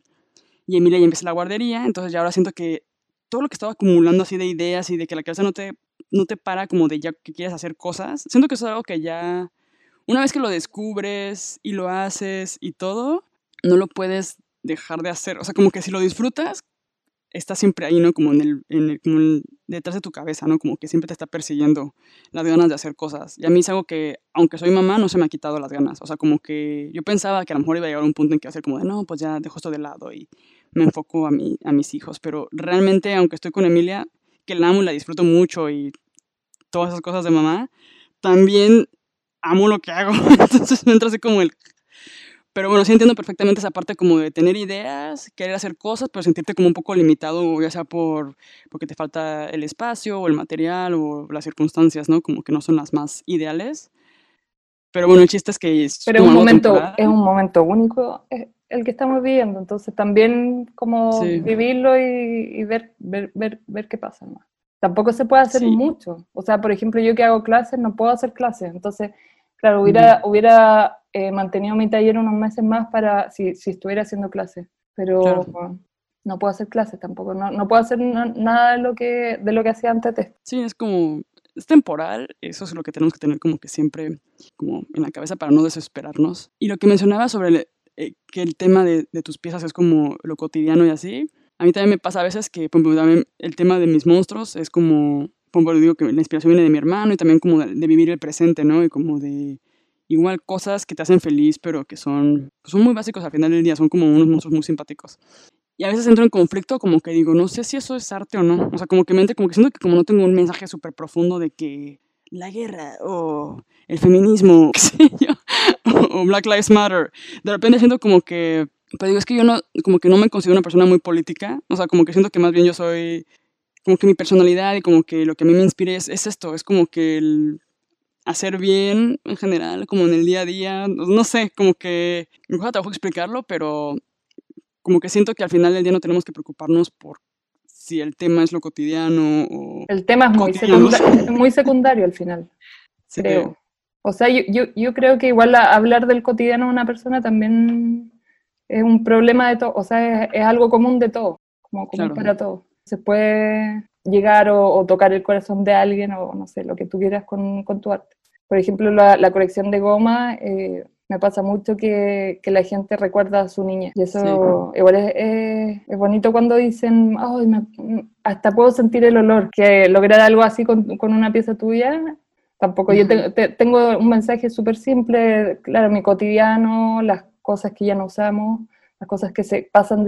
y Emilia ya empieza la guardería, entonces ya ahora siento que todo lo que estaba acumulando así de ideas y de que la cabeza no te, no te para como de ya que quieres hacer cosas, siento que eso es algo que ya, una vez que lo descubres y lo haces y todo, no lo puedes dejar de hacer, o sea, como que si lo disfrutas, está siempre ahí, ¿no? Como en el, detrás de tu cabeza, ¿no? Como que siempre te está persiguiendo las ganas de hacer cosas. Y a mí es algo que, aunque soy mamá, no se me ha quitado las ganas. O sea, como que yo pensaba que a lo mejor iba a llegar a un punto en que iba a ser como de, no, pues ya dejo esto de lado y me enfoco a, mi, a mis hijos. Pero realmente, aunque estoy con Emilia, que la amo y la disfruto mucho y todas esas cosas de mamá, también amo lo que hago. Entonces me entra así como el... Pero bueno, sí entiendo perfectamente esa parte como de tener ideas, querer hacer cosas, pero sentirte como un poco limitado, ya sea por porque te falta el espacio o el material o las circunstancias, ¿no? Como que no son las más ideales. Pero bueno, el chiste es que es Pero un momento, temporal. es un momento único eh, el que estamos viviendo, entonces también como Sí. vivirlo y, y ver, ver, ver, ver qué pasa. ¿no? Tampoco se puede hacer Sí. mucho. O sea, por ejemplo, yo que hago clases, no puedo hacer clases. Entonces, claro, hubiera, hubiera eh, mantenido mi taller unos meses más para si, si estuviera haciendo clases. Pero Claro. no puedo hacer clases tampoco. No, no puedo hacer na- nada de lo que, de lo que hacía antes de. Sí, es como, es temporal, eso es lo que tenemos que tener como que siempre como en la cabeza para no desesperarnos. Y lo que mencionaba sobre el- eh, que el tema de, de tus piezas es como lo cotidiano y así, a mí también me pasa a veces que, por ejemplo, también el tema de mis monstruos es como, por ejemplo, digo que la inspiración viene de mi hermano y también como de, de vivir el presente, ¿no? Y como de igual cosas que te hacen feliz, pero que son, son muy básicos al final del día, son como unos monstruos muy simpáticos. Y a veces entro en conflicto, como que digo, no sé si eso es arte o no. O sea, como que mente, como que siento que como no tengo un mensaje súper profundo de que la guerra o el feminismo, qué sé yo, o Black Lives Matter, de repente siento como que, pero digo, es que yo no, como que no me considero una persona muy política. O sea, como que siento que más bien yo soy, como que mi personalidad y como que lo que a mí me inspira es, es esto, es como que el hacer bien en general, como en el día a día, no sé, como que, me cuesta trabajo explicarlo, pero como que siento que al final del día no tenemos que preocuparnos por si el tema es lo cotidiano o... El tema es muy, secundario al final. Sí creo. O sea, yo, yo, yo creo que igual a- hablar del cotidiano de una persona también es un problema de todo, o sea, es, es algo común de todo, como común Claro. para todos. Se puede llegar o, o tocar el corazón de alguien o no sé, lo que tú quieras con, con tu arte. Por ejemplo, la, la corrección de goma, eh, me pasa mucho que, que, la gente recuerda a su niña. Y eso igual es, es, bonito cuando dicen, Ay, hasta puedo sentir el olor, que lograr algo así con, con una pieza tuya. Tampoco, yo te, tengo un mensaje súper simple, claro, mi cotidiano, las cosas que ya no usamos, las cosas que se pasan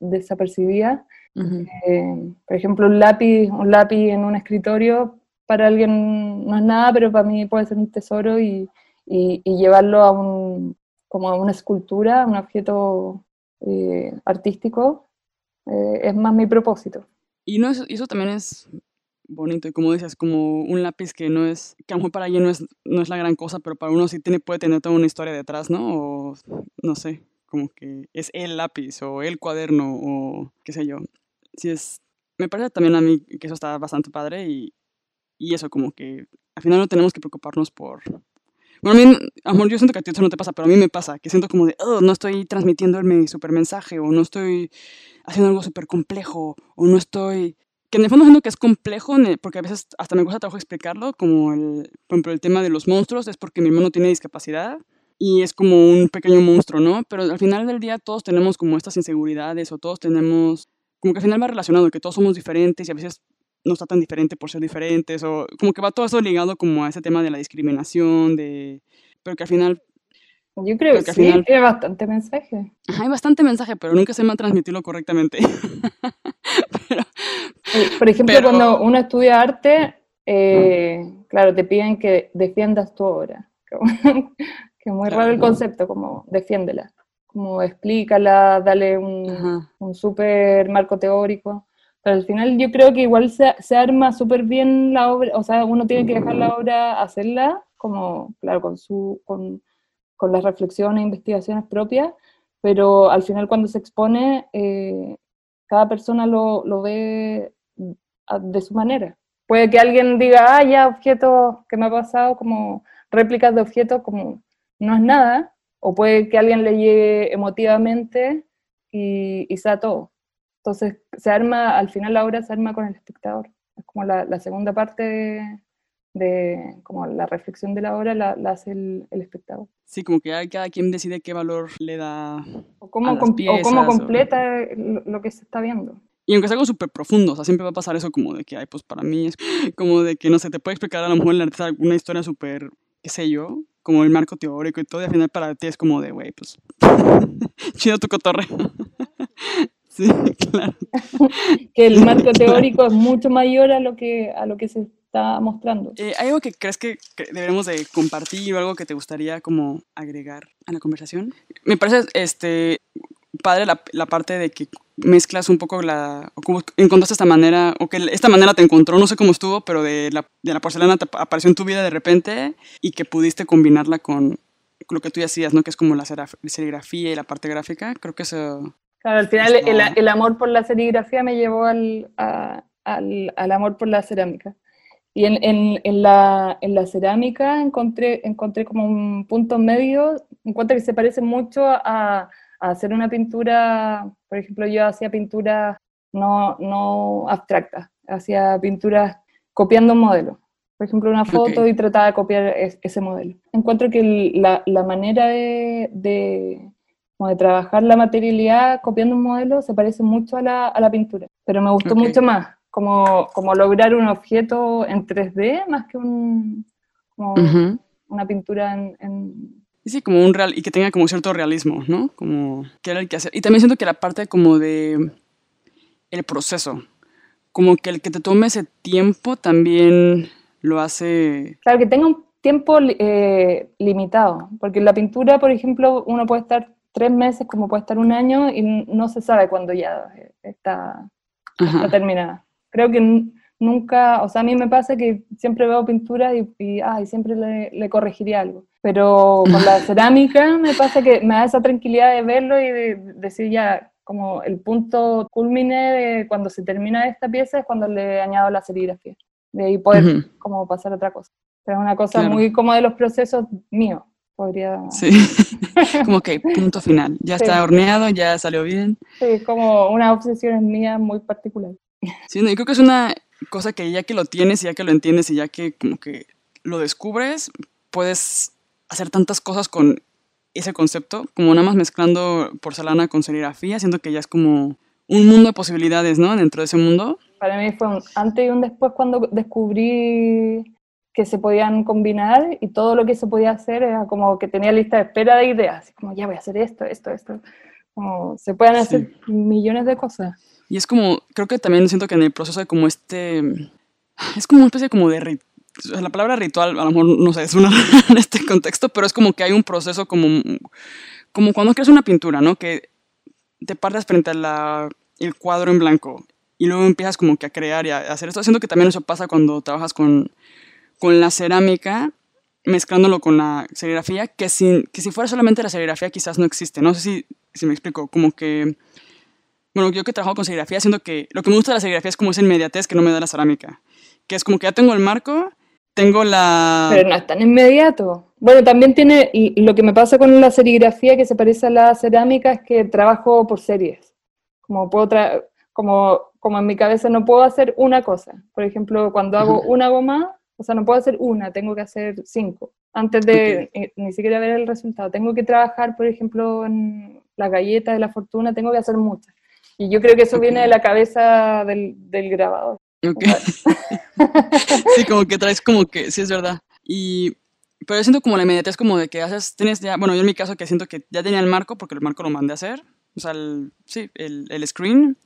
desapercibidas. Eh, por ejemplo, un lápiz, un lápiz en un escritorio para alguien no es nada, pero para mí puede ser un tesoro y, y, llevarlo a un, como a una escultura, un objeto eh, artístico, eh, es más mi propósito. Y no eso también es bonito, y como dices, como un lápiz que no es, que a lo mejor para alguien no es, no es la gran cosa, pero para uno sí tiene, puede tener toda una historia detrás, ¿no? O no sé, como que es el lápiz o el cuaderno o qué sé yo. Sí es, me parece también a mí que eso está bastante padre y, y eso, como que al final no tenemos que preocuparnos por... Bueno, a mí, amor, yo siento que a ti eso no te pasa, pero a mí me pasa, que siento como de, oh, no estoy transmitiendo mi super mensaje, o no estoy haciendo algo súper complejo, o no estoy... Que en el fondo siento que es complejo, porque a veces hasta me cuesta trabajo explicarlo, como el, por ejemplo, el tema de los monstruos, es porque mi hermano tiene discapacidad, y es como un pequeño monstruo, ¿no? Pero al final del día todos tenemos como estas inseguridades, o todos tenemos, como que al final va relacionado, que todos somos diferentes, y a veces no está tan diferente por ser diferentes, o como que va todo eso ligado como a ese tema de la discriminación, de, pero que al final... Yo creo que, sí, hay bastante mensaje. hay bastante mensaje, pero nunca se me ha transmitirlo correctamente. por ejemplo, cuando uno estudia arte, eh, claro, te piden que defiendas tu obra. que es muy raro el concepto, como defiéndela, como explícala, dale un, un súper marco teórico. Pero al final yo creo que igual se, se arma súper bien la obra, o sea, uno tiene que dejar la obra hacerla, como, claro, con, su, con, con las reflexiones e investigaciones propias, pero al final cuando se expone, eh, cada persona lo, lo ve de su manera. Puede que alguien diga, ah, ya, objetos que me ha pasado, como réplicas de objetos, como no es nada, o puede que alguien le llegue emotivamente y, y sea todo. Entonces, se arma, al final la obra se arma con el espectador. Es como la, la segunda parte de, como la reflexión de la obra la, hace el, el, espectador. Sí, como que cada quien decide qué valor le da. O cómo, o cómo completa lo, que se está viendo. Y aunque es algo súper profundo, o sea, siempre va a pasar eso como de que, ay, pues para mí es como de que, no sé, te puede explicar a lo mejor el artista una historia súper, qué sé yo, como el marco teórico y todo, y al final para ti es como de, güey, pues, chido tu cotorreo. Sí, claro. que el marco teórico es mucho mayor a lo que, a lo que se está mostrando. Eh, ¿Hay algo que crees que, debemos de compartir o algo que te gustaría como agregar a la conversación? Me parece este, padre la, la parte de que mezclas un poco la, o como encontraste esta manera, o que esta manera te encontró, no sé cómo estuvo, pero de la, de la porcelana te apareció en tu vida de repente y que pudiste combinarla con lo que tú ya hacías, ¿no? Que es como la serigrafía y la parte gráfica. Creo que eso Claro, al final el, el, amor por la serigrafía me llevó al, al, al amor por la cerámica. Y en, en, en, la, en, la, cerámica encontré, encontré como un punto medio, encuentro que se parece mucho a, a, hacer una pintura, por ejemplo, yo hacía pinturas no, no abstractas, hacía pinturas copiando un modelo. Por ejemplo, una foto y trataba de copiar ese modelo. Encuentro que la, la manera de, de como de trabajar la materialidad copiando un modelo se parece mucho a la, a la pintura, pero me gustó mucho más, como, como lograr un objeto en 3D más que un, como una pintura en, Sí, como un real, y que tenga como cierto realismo, ¿no? Como que era el que hacer. Y también siento que la parte como de el proceso, como que el que te tome ese tiempo también lo hace... Claro, que tenga un tiempo eh, limitado, porque la pintura, por ejemplo, uno puede estar tres meses como puede estar un año y no se sabe cuándo ya está, terminada. Creo que nunca, o sea, a mí me pasa que siempre veo pinturas y, y siempre le, le, corregiría algo. Pero con la cerámica me pasa que me da esa tranquilidad de verlo y de decir ya, como el punto culmine de cuando se termina esta pieza es cuando le añado la serigrafía. De ahí poder como pasar a otra cosa. Pero es una cosa muy como de los procesos míos podría... Sí, como que punto final, ya está horneado, ya salió bien. Sí, como una obsesión mía muy particular. Sí, yo creo que es una cosa que ya que lo tienes y ya que lo entiendes y ya que como que lo descubres, puedes hacer tantas cosas con ese concepto, como nada más mezclando porcelana con serigrafía, siento que ya es como un mundo de posibilidades, ¿no? Dentro de ese mundo. Para mí fue un antes y un después cuando descubrí que se podían combinar y todo lo que se podía hacer era como que tenía lista de espera de ideas, como ya voy a hacer esto, esto, esto. Como se pueden hacer millones de cosas. Y es como, creo que también siento que en el proceso de como este, es como una especie como de la palabra ritual, a lo mejor no sé, es una en este contexto, pero es como que hay un proceso como, como cuando creas una pintura, ¿no? Que te partes frente al cuadro en blanco y luego empiezas como que a crear y a hacer esto. Siento que también eso pasa cuando trabajas con, con la cerámica, mezclándolo con la serigrafía, que, sin, que si fuera solamente la serigrafía quizás no existe. No sé si, si me explico, como que... Bueno, yo que trabajo con serigrafía, siento que lo que me gusta de la serigrafía es como esa inmediatez que no me da la cerámica. Que es como que ya tengo el marco, tengo la... Pero no es tan inmediato. Bueno, también tiene, y lo que me pasa con la serigrafía que se parece a la cerámica es que trabajo por series. Como puedo como, como en mi cabeza no puedo hacer una cosa. Por ejemplo, cuando hago una goma, o sea, no puedo hacer una, tengo que hacer cinco. Antes de ni siquiera ver el resultado. Tengo que trabajar, por ejemplo, en la galleta de la fortuna, tengo que hacer muchas. Y yo creo que eso viene de la cabeza del, del grabador. sí, como que traes como que, sí es verdad. Y, pero yo siento como la inmediatez como de que haces, tienes ya, bueno, yo en mi caso que siento que ya tenía el marco, porque el marco lo mandé a hacer, o sea, el, sí, el, el screen,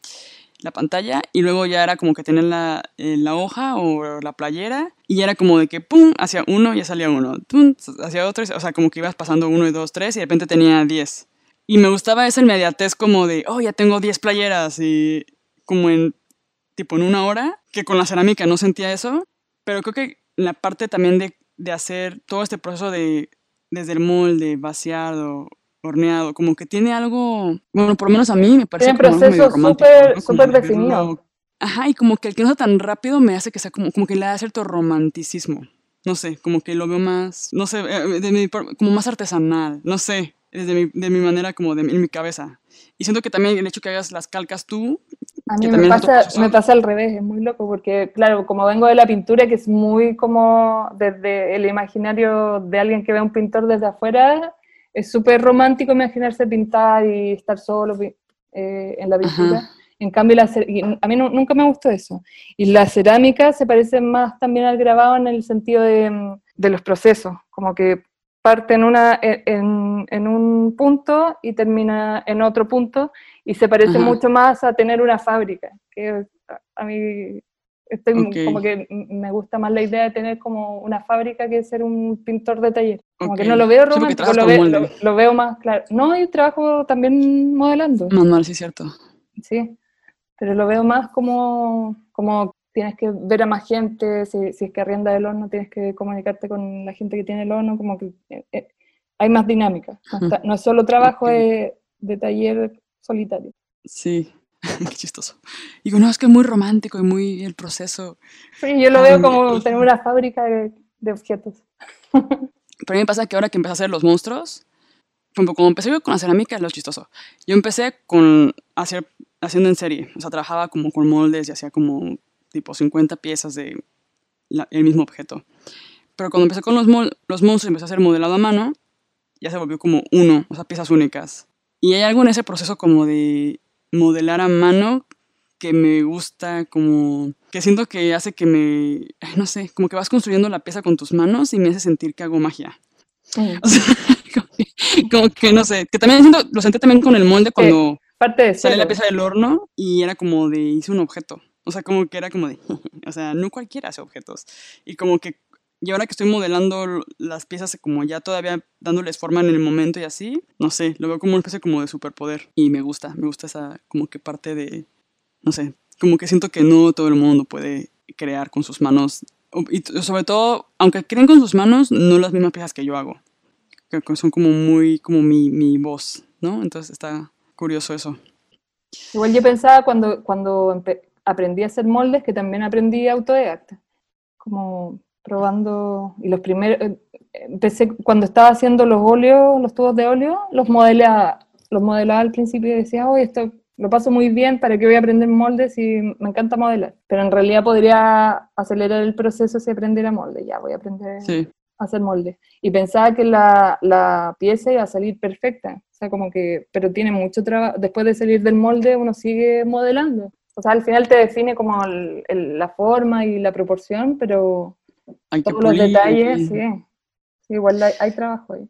la pantalla, y luego ya era como que tener la, eh, la hoja o la playera, y era como de que, pum, hacia uno, ya salía uno, pum, hacia otro, o sea, como que ibas pasando uno y dos, tres, y de repente tenía diez. Y me gustaba esa inmediatez como de, oh, ya tengo diez playeras, y como en tipo en una hora, que con la cerámica no sentía eso, pero creo que la parte también de, de hacer todo este proceso de desde el molde, vaciado, horneado, como que tiene algo, bueno, por lo menos a mí me parece tiene proceso súper súper definido. Ajá, y como que el que no sea tan rápido me hace que sea como, como que le da cierto romanticismo. No sé, como que lo veo más, no sé, eh, de mi, como más artesanal, no sé, desde mi, de mi manera como de en mi cabeza. Y siento que también el hecho que hagas las calcas tú a mí me pasa, me pasa al revés, es muy loco, porque claro, como vengo de la pintura, que es muy como desde el imaginario de alguien que ve a un pintor desde afuera, es súper romántico imaginarse pintar y estar solo eh, en la pintura. En cambio, la, a mí nunca me gustó eso. Y la cerámica se parece más también al grabado en el sentido de, de los procesos, como que parte en, una, en, en, un punto y termina en otro punto y se parece mucho más a tener una fábrica, que a mí estoy como que me gusta más la idea de tener como una fábrica que ser un pintor de taller. Como que no lo veo romántico, lo, veo, lo, veo más claro. No, yo trabajo también modelando. Manual, sí, cierto. Sí, pero lo veo más como, como tienes que ver a más gente, si, si, es que arrienda el horno, tienes que comunicarte con la gente que tiene el horno, como que eh, eh, hay más dinámica. No, es solo trabajo de, de, taller solitario. Sí, qué chistoso. No, es que es muy romántico y muy el proceso. Sí, yo lo veo como tener una fábrica de, de objetos. Pero a mí me pasa que ahora que empecé a hacer los monstruos, como empecé yo con la cerámica, es lo chistoso. Yo empecé con hacer, haciendo en serie, o sea, trabajaba como con moldes y hacía como tipo 50 piezas de el mismo objeto. Pero cuando empecé con los, los monstruos y empecé a hacer modelado a mano, ya se volvió como uno, o sea, piezas únicas. Y hay algo en ese proceso como de modelar a mano que me gusta, como que siento que hace que me, no sé, como que vas construyendo la pieza con tus manos y me hace sentir que hago magia. como, que, no sé, que también siento, lo sentí también con el molde cuando parte de sale la pieza del horno y era como de hice un objeto. O sea, como que era como de, o sea, no cualquiera hace objetos. Y como que, y ahora que estoy modelando las piezas como ya todavía dándoles forma en el momento y así, no sé, lo veo como una especie como de superpoder. Y me gusta, me gusta esa como que parte de, no sé, como que siento que no todo el mundo puede crear con sus manos. Y sobre todo, aunque creen con sus manos, no las mismas piezas que yo hago. Que son como muy, como mi, mi voz, ¿no? Entonces está curioso eso. Igual yo pensaba cuando, cuando aprendí a hacer moldes que también aprendí autodidacta, como probando, y los primeros, eh, empecé cuando estaba haciendo los óleos, los tubos de óleo, los modelaba, los modelaba al principio y decía, oye, esto lo paso muy bien, ¿para qué voy a aprender moldes y me encanta modelar? Pero en realidad podría acelerar el proceso si aprendiera molde, ya voy a aprender. Sí. hacer molde. Y pensaba que la, la pieza iba a salir perfecta. O sea, como que, pero tiene mucho trabajo. Después de salir del molde, uno sigue modelando. O sea, al final te define como la forma y la proporción, pero todos los detalles, sí. sí. igual hay, hay trabajo ahí.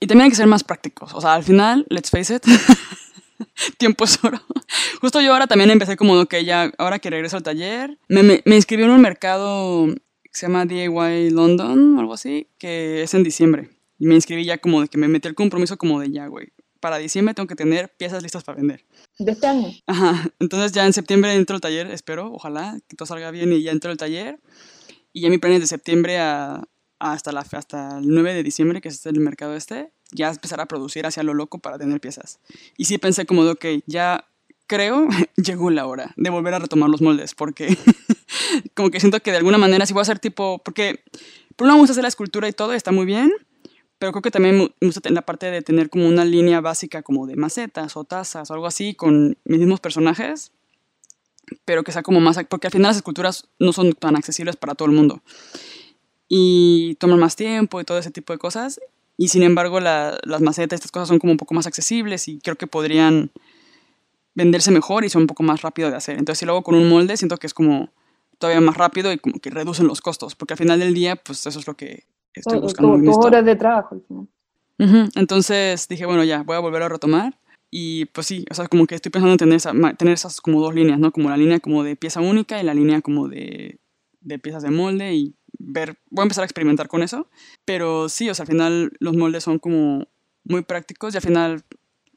Y también hay que ser más prácticos. O sea, al final, let's face it, tiempo es oro. Justo yo ahora también empecé como, que ya, ahora que regreso al taller, me, me, me inscribí en un mercado que se llama DIY London o algo así, que es en diciembre. Y me inscribí ya como de que me metí el compromiso como de ya, güey. Para diciembre tengo que tener piezas listas para vender. ¿De este año? Ajá. Entonces ya en septiembre entro al taller, espero, ojalá que todo salga bien y ya entro al taller. Y ya mi plan es de septiembre hasta, hasta el 9 de diciembre, que es el mercado este, ya empezar a producir hacia lo loco para tener piezas. Y sí pensé como de, ok, ya creo llegó la hora de volver a retomar los moldes, porque como que siento que de alguna manera si voy a hacer tipo, porque por un lado me gusta hacer la escultura y todo, está muy bien, pero creo que también me gusta la parte de tener como una línea básica como de macetas o tazas o algo así con mis mismos personajes, pero que sea como más, porque al final las esculturas no son tan accesibles para todo el mundo y toman más tiempo y todo ese tipo de cosas. Y sin embargo, las macetas, estas cosas son como un poco más accesibles y creo que podrían venderse mejor y son un poco más rápido de hacer. Entonces, si lo hago con un molde, siento que es como todavía más rápido y como que reducen los costos, porque al final del día, pues eso es lo que estoy buscando. Dos horas de trabajo final. Entonces dije, bueno, ya, voy a volver a retomar. Y pues sí, o sea, como que estoy pensando en tener, tener esas como dos líneas, ¿no? Como la línea como de pieza única y la línea como de, de piezas de molde y ver, voy a empezar a experimentar con eso. Pero sí, o sea, al final los moldes son como muy prácticos y al final,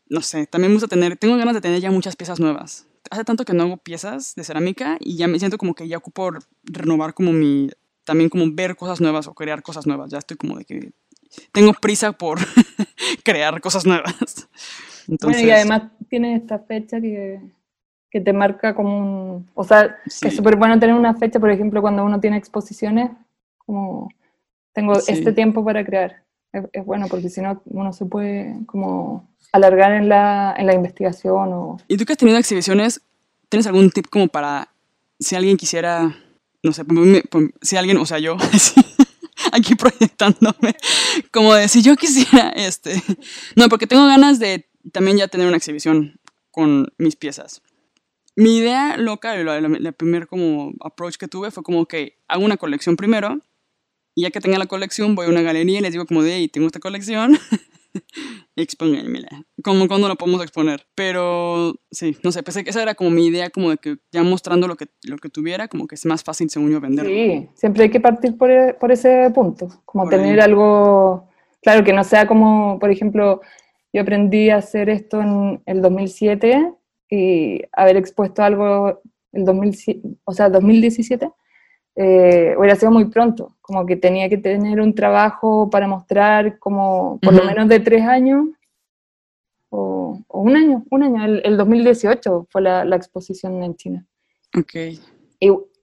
no sé, también me gusta tener, tengo ganas de tener ya muchas piezas nuevas. Hace tanto que no hago piezas de cerámica y ya me siento como que ya ocupo renovar como mi, también como ver cosas nuevas o crear cosas nuevas. Ya estoy como de que tengo prisa por crear cosas nuevas. Entonces, y además tiene esta fecha que, que te marca como un... O sea, es súper bueno tener una fecha, por ejemplo, cuando uno tiene exposiciones, como tengo este tiempo para crear. Es, bueno porque si no uno se puede como alargar en la, en la investigación. O... ¿Y tú que has tenido exhibiciones, tienes algún tip como para si alguien quisiera, no sé, si alguien, o sea, yo, aquí proyectándome, como de si yo quisiera, este, no, porque tengo ganas de también ya tener una exhibición con mis piezas. Mi idea loca, la, primer como approach que tuve fue como que hago una colección primero y ya que tenga la colección voy a una galería y les digo como de, hey, tengo esta colección, expónganmela. Como cuando la podemos exponer. Pero sí, no sé, pensé que esa era como mi idea, como de que ya mostrando lo que, lo que tuviera, como que es más fácil según yo venderlo. Sí, siempre hay que partir por, e, por ese punto, como tener algo, claro, que no sea como, por ejemplo, yo aprendí a hacer esto en el 2007 y haber expuesto algo el 2007, o sea, 2017, eh, hubiera sido muy pronto, como que tenía que tener un trabajo para mostrar como por lo menos de tres años, o, un año, un año, el, 2018 fue la, la, exposición en China. Ok.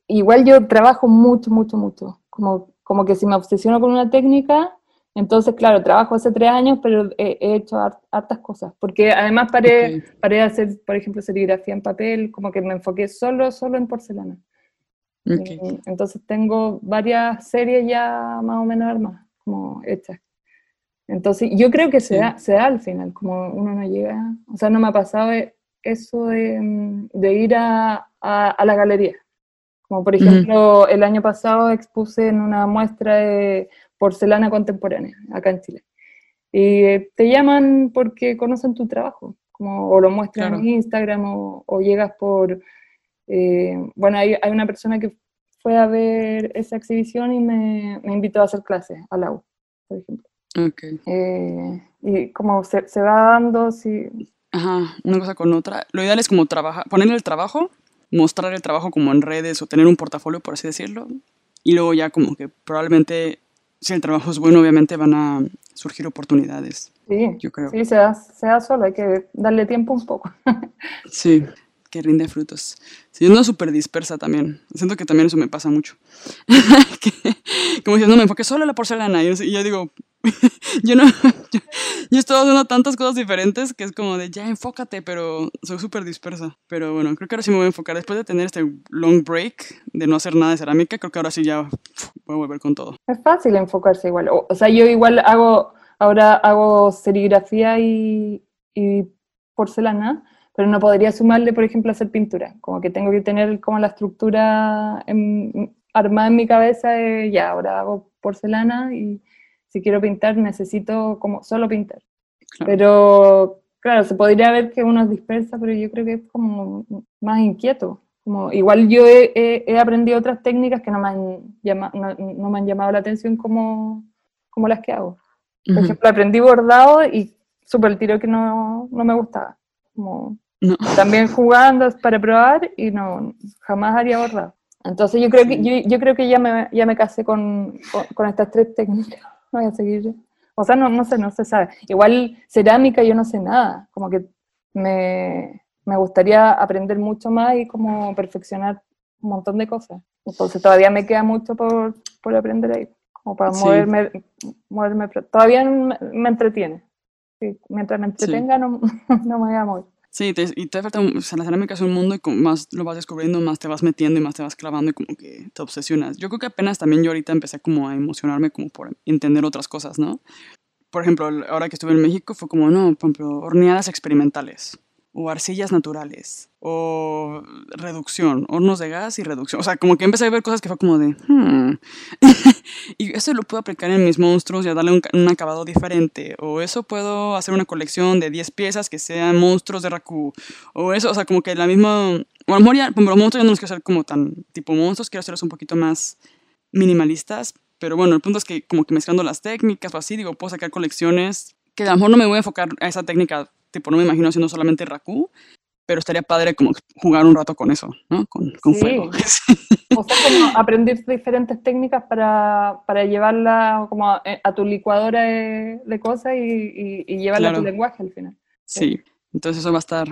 igual yo trabajo mucho, mucho, mucho, como, como que si me obsesiono con una técnica, entonces, claro, trabajo hace tres años, pero he, hecho hartas cosas, porque además paré, paré de hacer, por ejemplo, serigrafía en papel, como que me enfoqué solo, solo en porcelana. entonces tengo varias series ya más o menos armadas, como hechas. Entonces, yo creo que se, da, se da al final, como uno no llega, o sea, no me ha pasado eso de, de ir a, a, la galería. Como por ejemplo, el año pasado expuse en una muestra de porcelana contemporánea acá en Chile. Y te llaman porque conocen tu trabajo, como, o lo muestran en Instagram o, llegas por... Eh, bueno, hay, hay, una persona que fue a ver esa exhibición y me, me invitó a hacer clases a la U, por ejemplo. Okay. Eh, y como se, se, va dando, sí. Ajá, una cosa con otra. Lo ideal es como trabajar, poner el trabajo, mostrar el trabajo como en redes o tener un portafolio, por así decirlo. Y luego ya como que probablemente si el trabajo es bueno, obviamente van a surgir oportunidades. Sí, yo creo. Sí, se da, se da solo, hay que darle tiempo un poco. sí, que rinde frutos. Sí, yo ando súper dispersa también. Siento que también eso me pasa mucho. como diciendo, no me enfoque solo en la porcelana. Y yo digo, yo no, yo, yo haciendo tantas cosas diferentes que es como de, ya enfócate, pero soy súper dispersa. Pero bueno, creo que ahora sí me voy a enfocar. Después de tener este long break de no hacer nada de cerámica, creo que ahora sí ya voy a volver con todo. Es fácil enfocarse igual. O, o sea, yo igual hago, ahora hago serigrafía y, y porcelana, pero no podría sumarle, por ejemplo, hacer pintura. Como que tengo que tener como la estructura en, armada en mi cabeza de, ya, ahora hago porcelana y si quiero pintar necesito como solo pintar. Claro. Pero claro, se podría ver que uno es dispersa, pero yo creo que es como más inquieto. Como, igual yo he, he- he aprendido otras técnicas que no me han, llama- no, no me han llamado la atención como, como las que hago. Por Ujú. ejemplo, aprendí bordado y súper el tiro que no, no me gustaba. Como, No. también jugando para probar y no, jamás haría bordado. Entonces yo creo que, yo, yo creo que ya me, ya me casé con, con, con estas tres técnicas. Voy a seguir. O sea, no, no sé, no se sabe. Igual cerámica yo no sé nada. Como que me, me gustaría aprender mucho más y como perfeccionar un montón de cosas. Entonces todavía me queda mucho por, por aprender ahí. Como para Sí. moverme, moverme. Todavía me, me entretiene. Sí, mientras me entretenga no, no me voy a mover. Sí, te- y te falta, o sea, la es un mundo y más lo vas descubriendo, más te vas metiendo y más te vas clavando y como que te obsesionas. Yo creo que apenas también yo ahorita empecé como a emocionarme como por entender otras cosas, ¿no? Por ejemplo, ahora que estuve en México fue como, no, por ejemplo, horneadas experimentales o arcillas naturales o reducción, hornos de gas y reducción. O sea, como que empecé a ver cosas que fue como de, hmm. y eso lo puedo aplicar en mis monstruos y darle un, ca- un acabado diferente. O eso puedo hacer una colección de 10 piezas que sean monstruos de Raku. O eso, o sea, como que la misma... O a lo mejor ya, como los monstruos ya no los quiero hacer como tan tipo monstruos, quiero hacerlos un poquito más minimalistas. Pero bueno, el punto es que como que mezclando las técnicas o así, digo, puedo sacar colecciones que a lo mejor no me voy a enfocar a esa técnica, tipo, no me imagino haciendo solamente Raku, pero estaría padre como jugar un rato con eso, ¿no? Con, con Sí. fuego. O sea, como aprender diferentes técnicas para, para llevarla como a, a tu licuadora de, de cosas y, y, y llevarla a tu Claro. lenguaje al final. Sí, entonces eso va a estar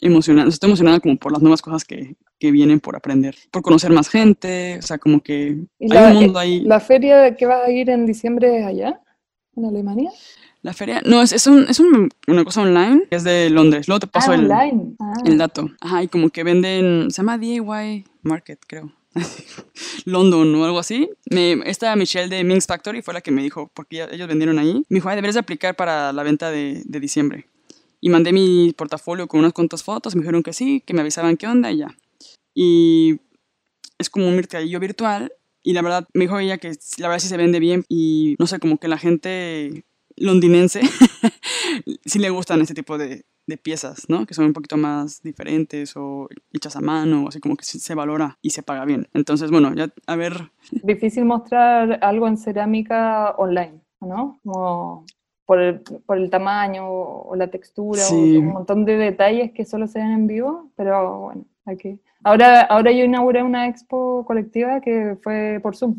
emocionante. Estoy emocionada como por las nuevas cosas que, que vienen por aprender, por conocer más gente, o sea, como que ¿Y hay la- un mundo ahí. ¿La feria que vas a ir en diciembre es allá, en Alemania? La feria, no, es, es, un, es un- una cosa online, es de Londres. Luego te paso ah, el. Ah, el dato. Ajá, y como que venden, se llama DIY Market, creo. London o algo así. Me, esta Michelle de Minx Factory fue la que me dijo, porque ellos vendieron ahí. Me dijo, "Ay, deberías de aplicar para la venta de, de diciembre. Y mandé mi portafolio con unas cuantas fotos, me dijeron que sí, que me avisaban qué onda y ya. Y es como un mercadillo virtual. Y la verdad, me dijo ella que la verdad sí se vende bien. Y no sé, como que la gente londinense sí le gustan este tipo de, de piezas, ¿no? Que son un poquito más diferentes o hechas a mano, así como que se valora y se paga bien. Entonces, bueno, ya a ver, Difícil mostrar algo en cerámica online, ¿no? Como por el, por el tamaño o la textura, o un montón de detalles que solo se ven en vivo, pero bueno, hay que... Ahora, ahora yo inauguré una expo colectiva que fue por Zoom,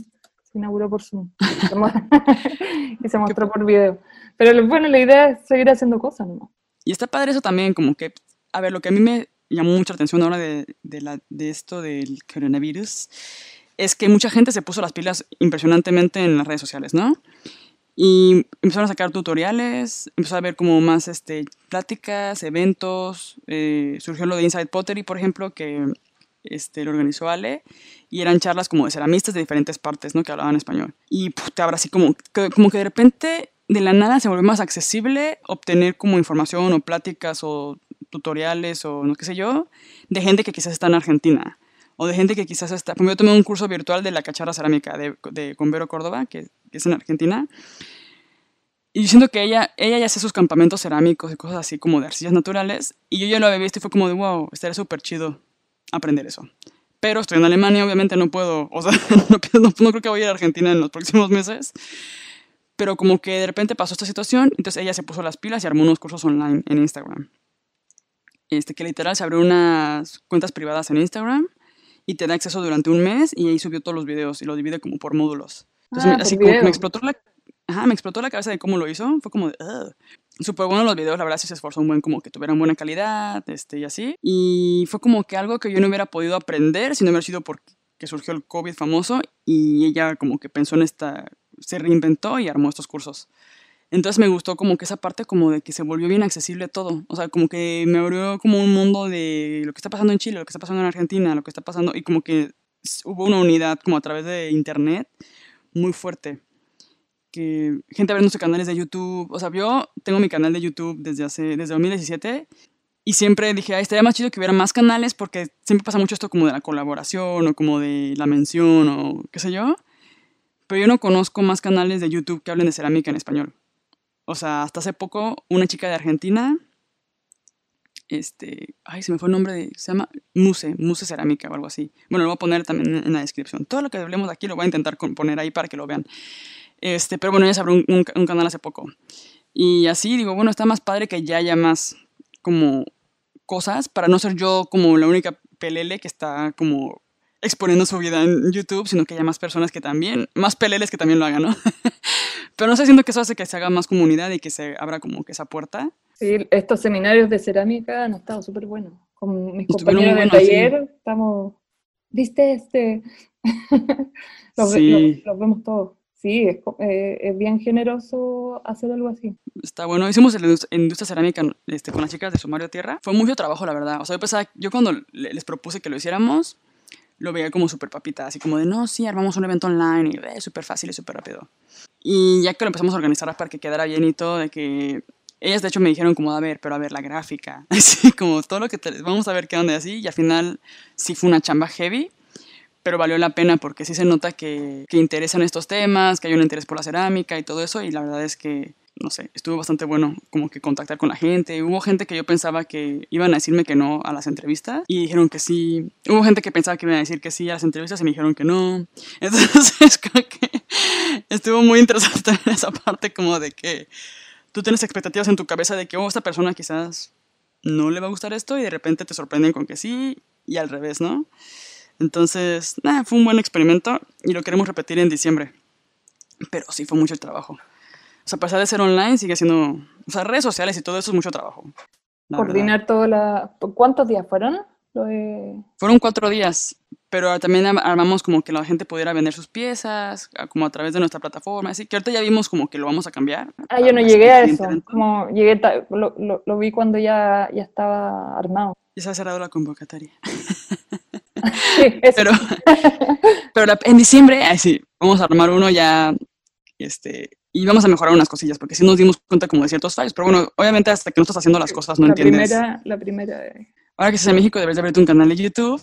se inauguró por Zoom y se mostró por video. Pero bueno, la idea es seguir haciendo cosas, ¿no? Y está padre eso también, como que, a ver, lo que a mí me llamó mucha atención ahora de, de, la, de esto del coronavirus es que mucha gente se puso las pilas impresionantemente en las redes sociales, ¿no? Y empezaron a sacar tutoriales, empezó a ver como más este, pláticas, eventos, eh, surgió lo de Inside Pottery, por ejemplo, que este, lo organizó Ale, y eran charlas como de ceramistas de diferentes partes, ¿no? Que hablaban español. Y puta, ahora sí como como que de repente de la nada se volvió más accesible obtener como información o pláticas o tutoriales o no qué sé yo, de gente que quizás está en Argentina. O de gente que quizás está... Como yo tomé un curso virtual de la cacharra cerámica de, de Córdoba, que, que es en Argentina. Y yo siento que ella, ella ya hace sus campamentos cerámicos y cosas así como de arcillas naturales. Y yo ya lo había visto y fue como de, wow, estaría súper chido aprender eso. Pero estoy en Alemania, obviamente no puedo, o sea, no, no- no creo que voy a ir a Argentina en los próximos meses. Pero como que de repente pasó esta situación, entonces ella se puso las pilas y armó unos cursos online en Instagram. Este, que literal se abrió unas cuentas privadas en Instagram y te da acceso durante un mes y ahí subió todos los videos y lo divide como por módulos. Entonces, Ah, así como que me explotó la, ajá, me explotó la cabeza de cómo lo hizo. Fue como de, "Ugh". Súper bueno los videos, la verdad sí se esforzó un buen, como que tuvieran buena calidad, este, y así. Y fue como que algo que yo no hubiera podido aprender si no hubiera sido porque surgió el COVID famoso y ella como que pensó en esta, se reinventó y armó estos cursos. Entonces me gustó como que esa parte como de que se volvió bien accesible todo. O sea, como que me abrió como un mundo de lo que está pasando en Chile, lo que está pasando en Argentina, lo que está pasando y como que hubo una unidad como a través de internet muy fuerte. Que gente abriendo sus canales de YouTube. O sea, yo tengo mi canal de YouTube desde hace desde 2017 y siempre dije, Ay, estaría más chido que hubiera más canales porque siempre pasa mucho esto como de la colaboración o como de la mención o qué sé yo. Pero yo no conozco más canales de YouTube que hablen de cerámica en español. O sea, hasta hace poco una chica de Argentina, este, ay, se me fue el nombre de, se llama Muse, Muse Cerámica o algo así. Bueno, lo voy a poner también en la descripción. Todo lo que hablemos aquí lo voy a intentar poner ahí para que lo vean. Este, pero bueno, ella se abrió un, un canal hace poco. Y así digo, bueno, está más padre que ya haya más como cosas para no ser yo como la única pelele que está como exponiendo su vida en YouTube, sino que haya más personas que también, más peleles que también lo hagan, ¿no? Pero no sé, siento que eso hace que se haga más comunidad y que se abra como que esa puerta. Sí, estos seminarios de cerámica han estado súper buenos. Con mis compañeros de taller estamos, ¿viste este? los, sí. los, vemos todos. Sí, es, eh, es, bien generoso hacer algo así. Está bueno. Hicimos en industria cerámica este, con las chicas de Sumario Tierra. Fue mucho trabajo, la verdad. O sea, yo pensaba, yo cuando les propuse que lo hiciéramos, lo veía como súper papita, así como de, no, sí, armamos un evento online y eh, súper fácil y súper rápido. Y ya que lo empezamos a organizar para que quedara bien y todo, de que ellas de hecho me dijeron como, a ver, pero a ver, la gráfica, así como todo lo que vamos a ver qué onda así, y al final sí fue una chamba heavy, pero valió la pena porque sí se nota que, interesan estos temas, que hay un interés por la cerámica y todo eso, y la verdad es que no sé, estuvo bastante bueno como que contactar con la gente. Hubo gente que yo pensaba que iban a decirme que no a las entrevistas y dijeron que sí. Hubo gente que pensaba que iban a decir que sí a las entrevistas y me dijeron que no. Entonces, creo que estuvo muy interesante esa parte como de que tú tienes expectativas en tu cabeza de que, oh, esta persona quizás no le va a gustar esto y de repente te sorprenden con que sí y al revés, ¿no? Entonces, nada, fue un buen experimento y lo queremos repetir en diciembre. Pero sí fue mucho el trabajo. O sea, a pesar de ser online, sigue siendo. O sea, redes sociales y todo eso es mucho trabajo. Coordinar toda la. ¿Cuántos días fueron? Fueron cuatro días, pero también armamos como que la gente pudiera vender sus piezas, como a través de nuestra plataforma. Así que ahorita ya vimos como que lo vamos a cambiar. Ah, yo no llegué a eso. Como llegué, lo, lo, vi cuando ya, ya estaba armado. Ya se ha cerrado la convocatoria. sí, Pero, pero en diciembre, sí, vamos a armar uno ya este, y vamos a mejorar unas cosillas, porque si nos dimos cuenta como de ciertos fallos, pero bueno, obviamente hasta que no estás haciendo las cosas no la entiendes. Primera, la primera... Ahora que estás en México debes de abrirte un canal de YouTube,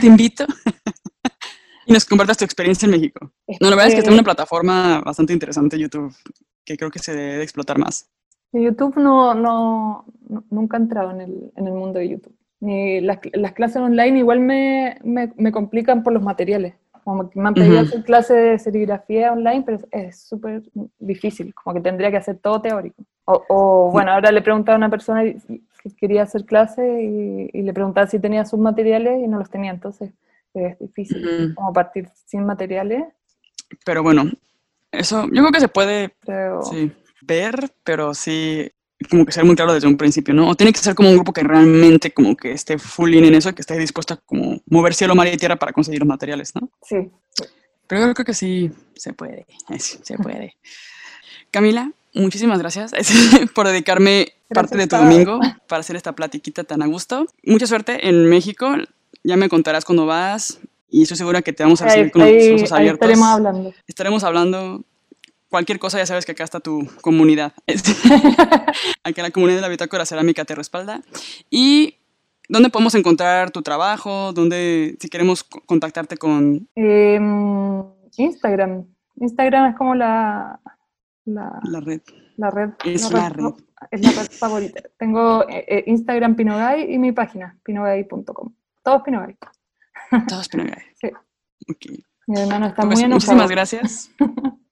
te invito, y nos compartas tu experiencia en México. No, la verdad es que es una plataforma bastante interesante YouTube, que creo que se debe explotar más. YouTube no, no, nunca he entrado en el, en el mundo de YouTube. Las, las clases online igual me, me, me complican por los materiales. Como que me han pedido hacer clase de serigrafía online, pero es súper difícil, como que tendría que hacer todo teórico. O, bueno, ahora le preguntaba a una persona que quería hacer clase y, le preguntaba si tenía sus materiales y no los tenía, entonces es difícil, como partir sin materiales. Pero bueno, eso yo creo que se puede ver, pero sí como que ser muy claro desde un principio, ¿no? O tiene que ser como un grupo que realmente como que esté full in en eso, que esté dispuesto a como mover cielo, mar y tierra para conseguir los materiales, ¿no? Sí. Pero yo creo que sí se puede, se puede. Camila, muchísimas gracias por dedicarme parte de tu domingo para hacer esta platiquita tan a gusto. Mucha suerte en México, ya me contarás cuando vas y estoy segura que te vamos a recibir con los ojos abiertos. estaremos hablando. Estaremos hablando cualquier cosa ya sabes que acá está tu comunidad. Aquí la comunidad de la Bitácora Cerámica te respalda. ¿Y dónde podemos encontrar tu trabajo? ¿Dónde, si queremos contactarte con...? Em, Instagram. Instagram es como la... La, red. La red. Es la, red, Es la red favorita. Tengo eh, eh, Instagram Pinogay y mi página, pinogay.com. Todos Pinogay. Todos Pinogay. sí. Okay. Mi hermano está pues, muy enojado. Muchísimas gracias.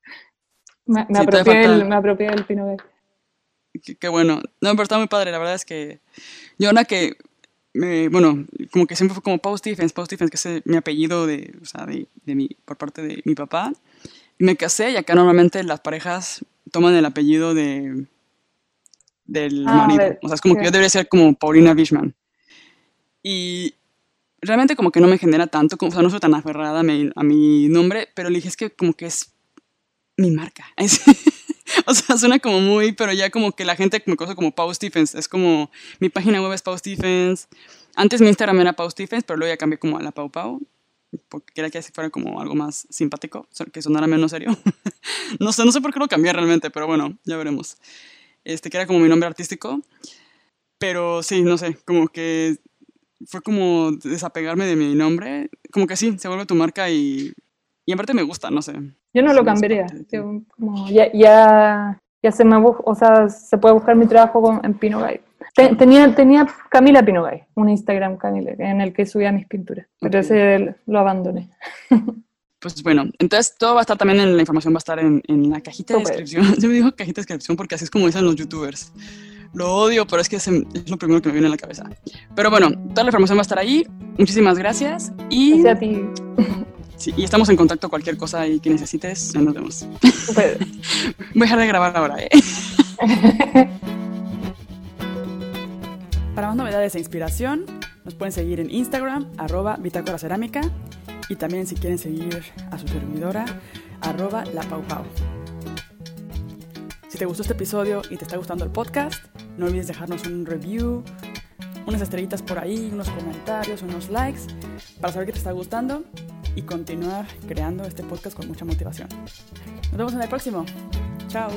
Me, me, apropié, el, me apropié del Pinot Qué, bueno. No, pero está muy padre. La verdad es que yo ahora que, me, bueno, como que siempre fue como Paul Stephens, Paul Stephens, que es mi apellido de, o sea, de, de mi, por parte de mi papá. Me casé y acá normalmente las parejas toman el apellido de del ah, marido. O sea, es como que yo debería ser como Paulina Bishman. Y realmente como que no me genera tanto, como, o sea, no soy tan aferrada a mi, a mi nombre, pero le dije es que como que es mi marca. o sea, suena como muy, pero ya como que la gente me conoce como Pau Stephens. Es como, mi página web es Pau Stephens. Antes mi Instagram era Pau Stephens, pero luego ya cambié como a la Pau Pau. Porque quería que así fuera como algo más simpático, que sonara menos serio. no sé, no sé por qué lo cambié realmente, pero bueno, ya veremos. Este, que era como mi nombre artístico. Pero sí, no sé, como que fue como desapegarme de mi nombre. Como que sí, se vuelve tu marca y, y en parte me gusta, no sé. Yo no lo cambiaría. como ya, ya, ya, se me o sea, se puede buscar mi trabajo en Pinogay. tenía, tenía Camila Pinogay, un Instagram Camila, en el que subía mis pinturas, pero ese lo abandoné. Pues bueno, entonces todo va a estar también en la información, va a estar en, en la cajita de descripción. Yo me digo cajita de descripción porque así es como dicen los youtubers. Lo odio, pero es que es, lo primero que me viene a la cabeza. Pero bueno, toda la información va a estar ahí. Muchísimas gracias. Y, gracias a ti. Sí, y estamos en contacto cualquier cosa ahí que necesites. Nos vemos. Voy a dejar de grabar ahora, ¿eh? Para más novedades e inspiración, nos pueden seguir en Instagram, arroba Bitácora Cerámica, y también si quieren seguir a su servidora, arroba La Pau Pau. Si te gustó este episodio y te está gustando el podcast, no olvides dejarnos un review, unas estrellitas por ahí, unos comentarios, unos likes, para saber que te está gustando y continuar creando este podcast con mucha motivación. Nos vemos en el próximo. Chao.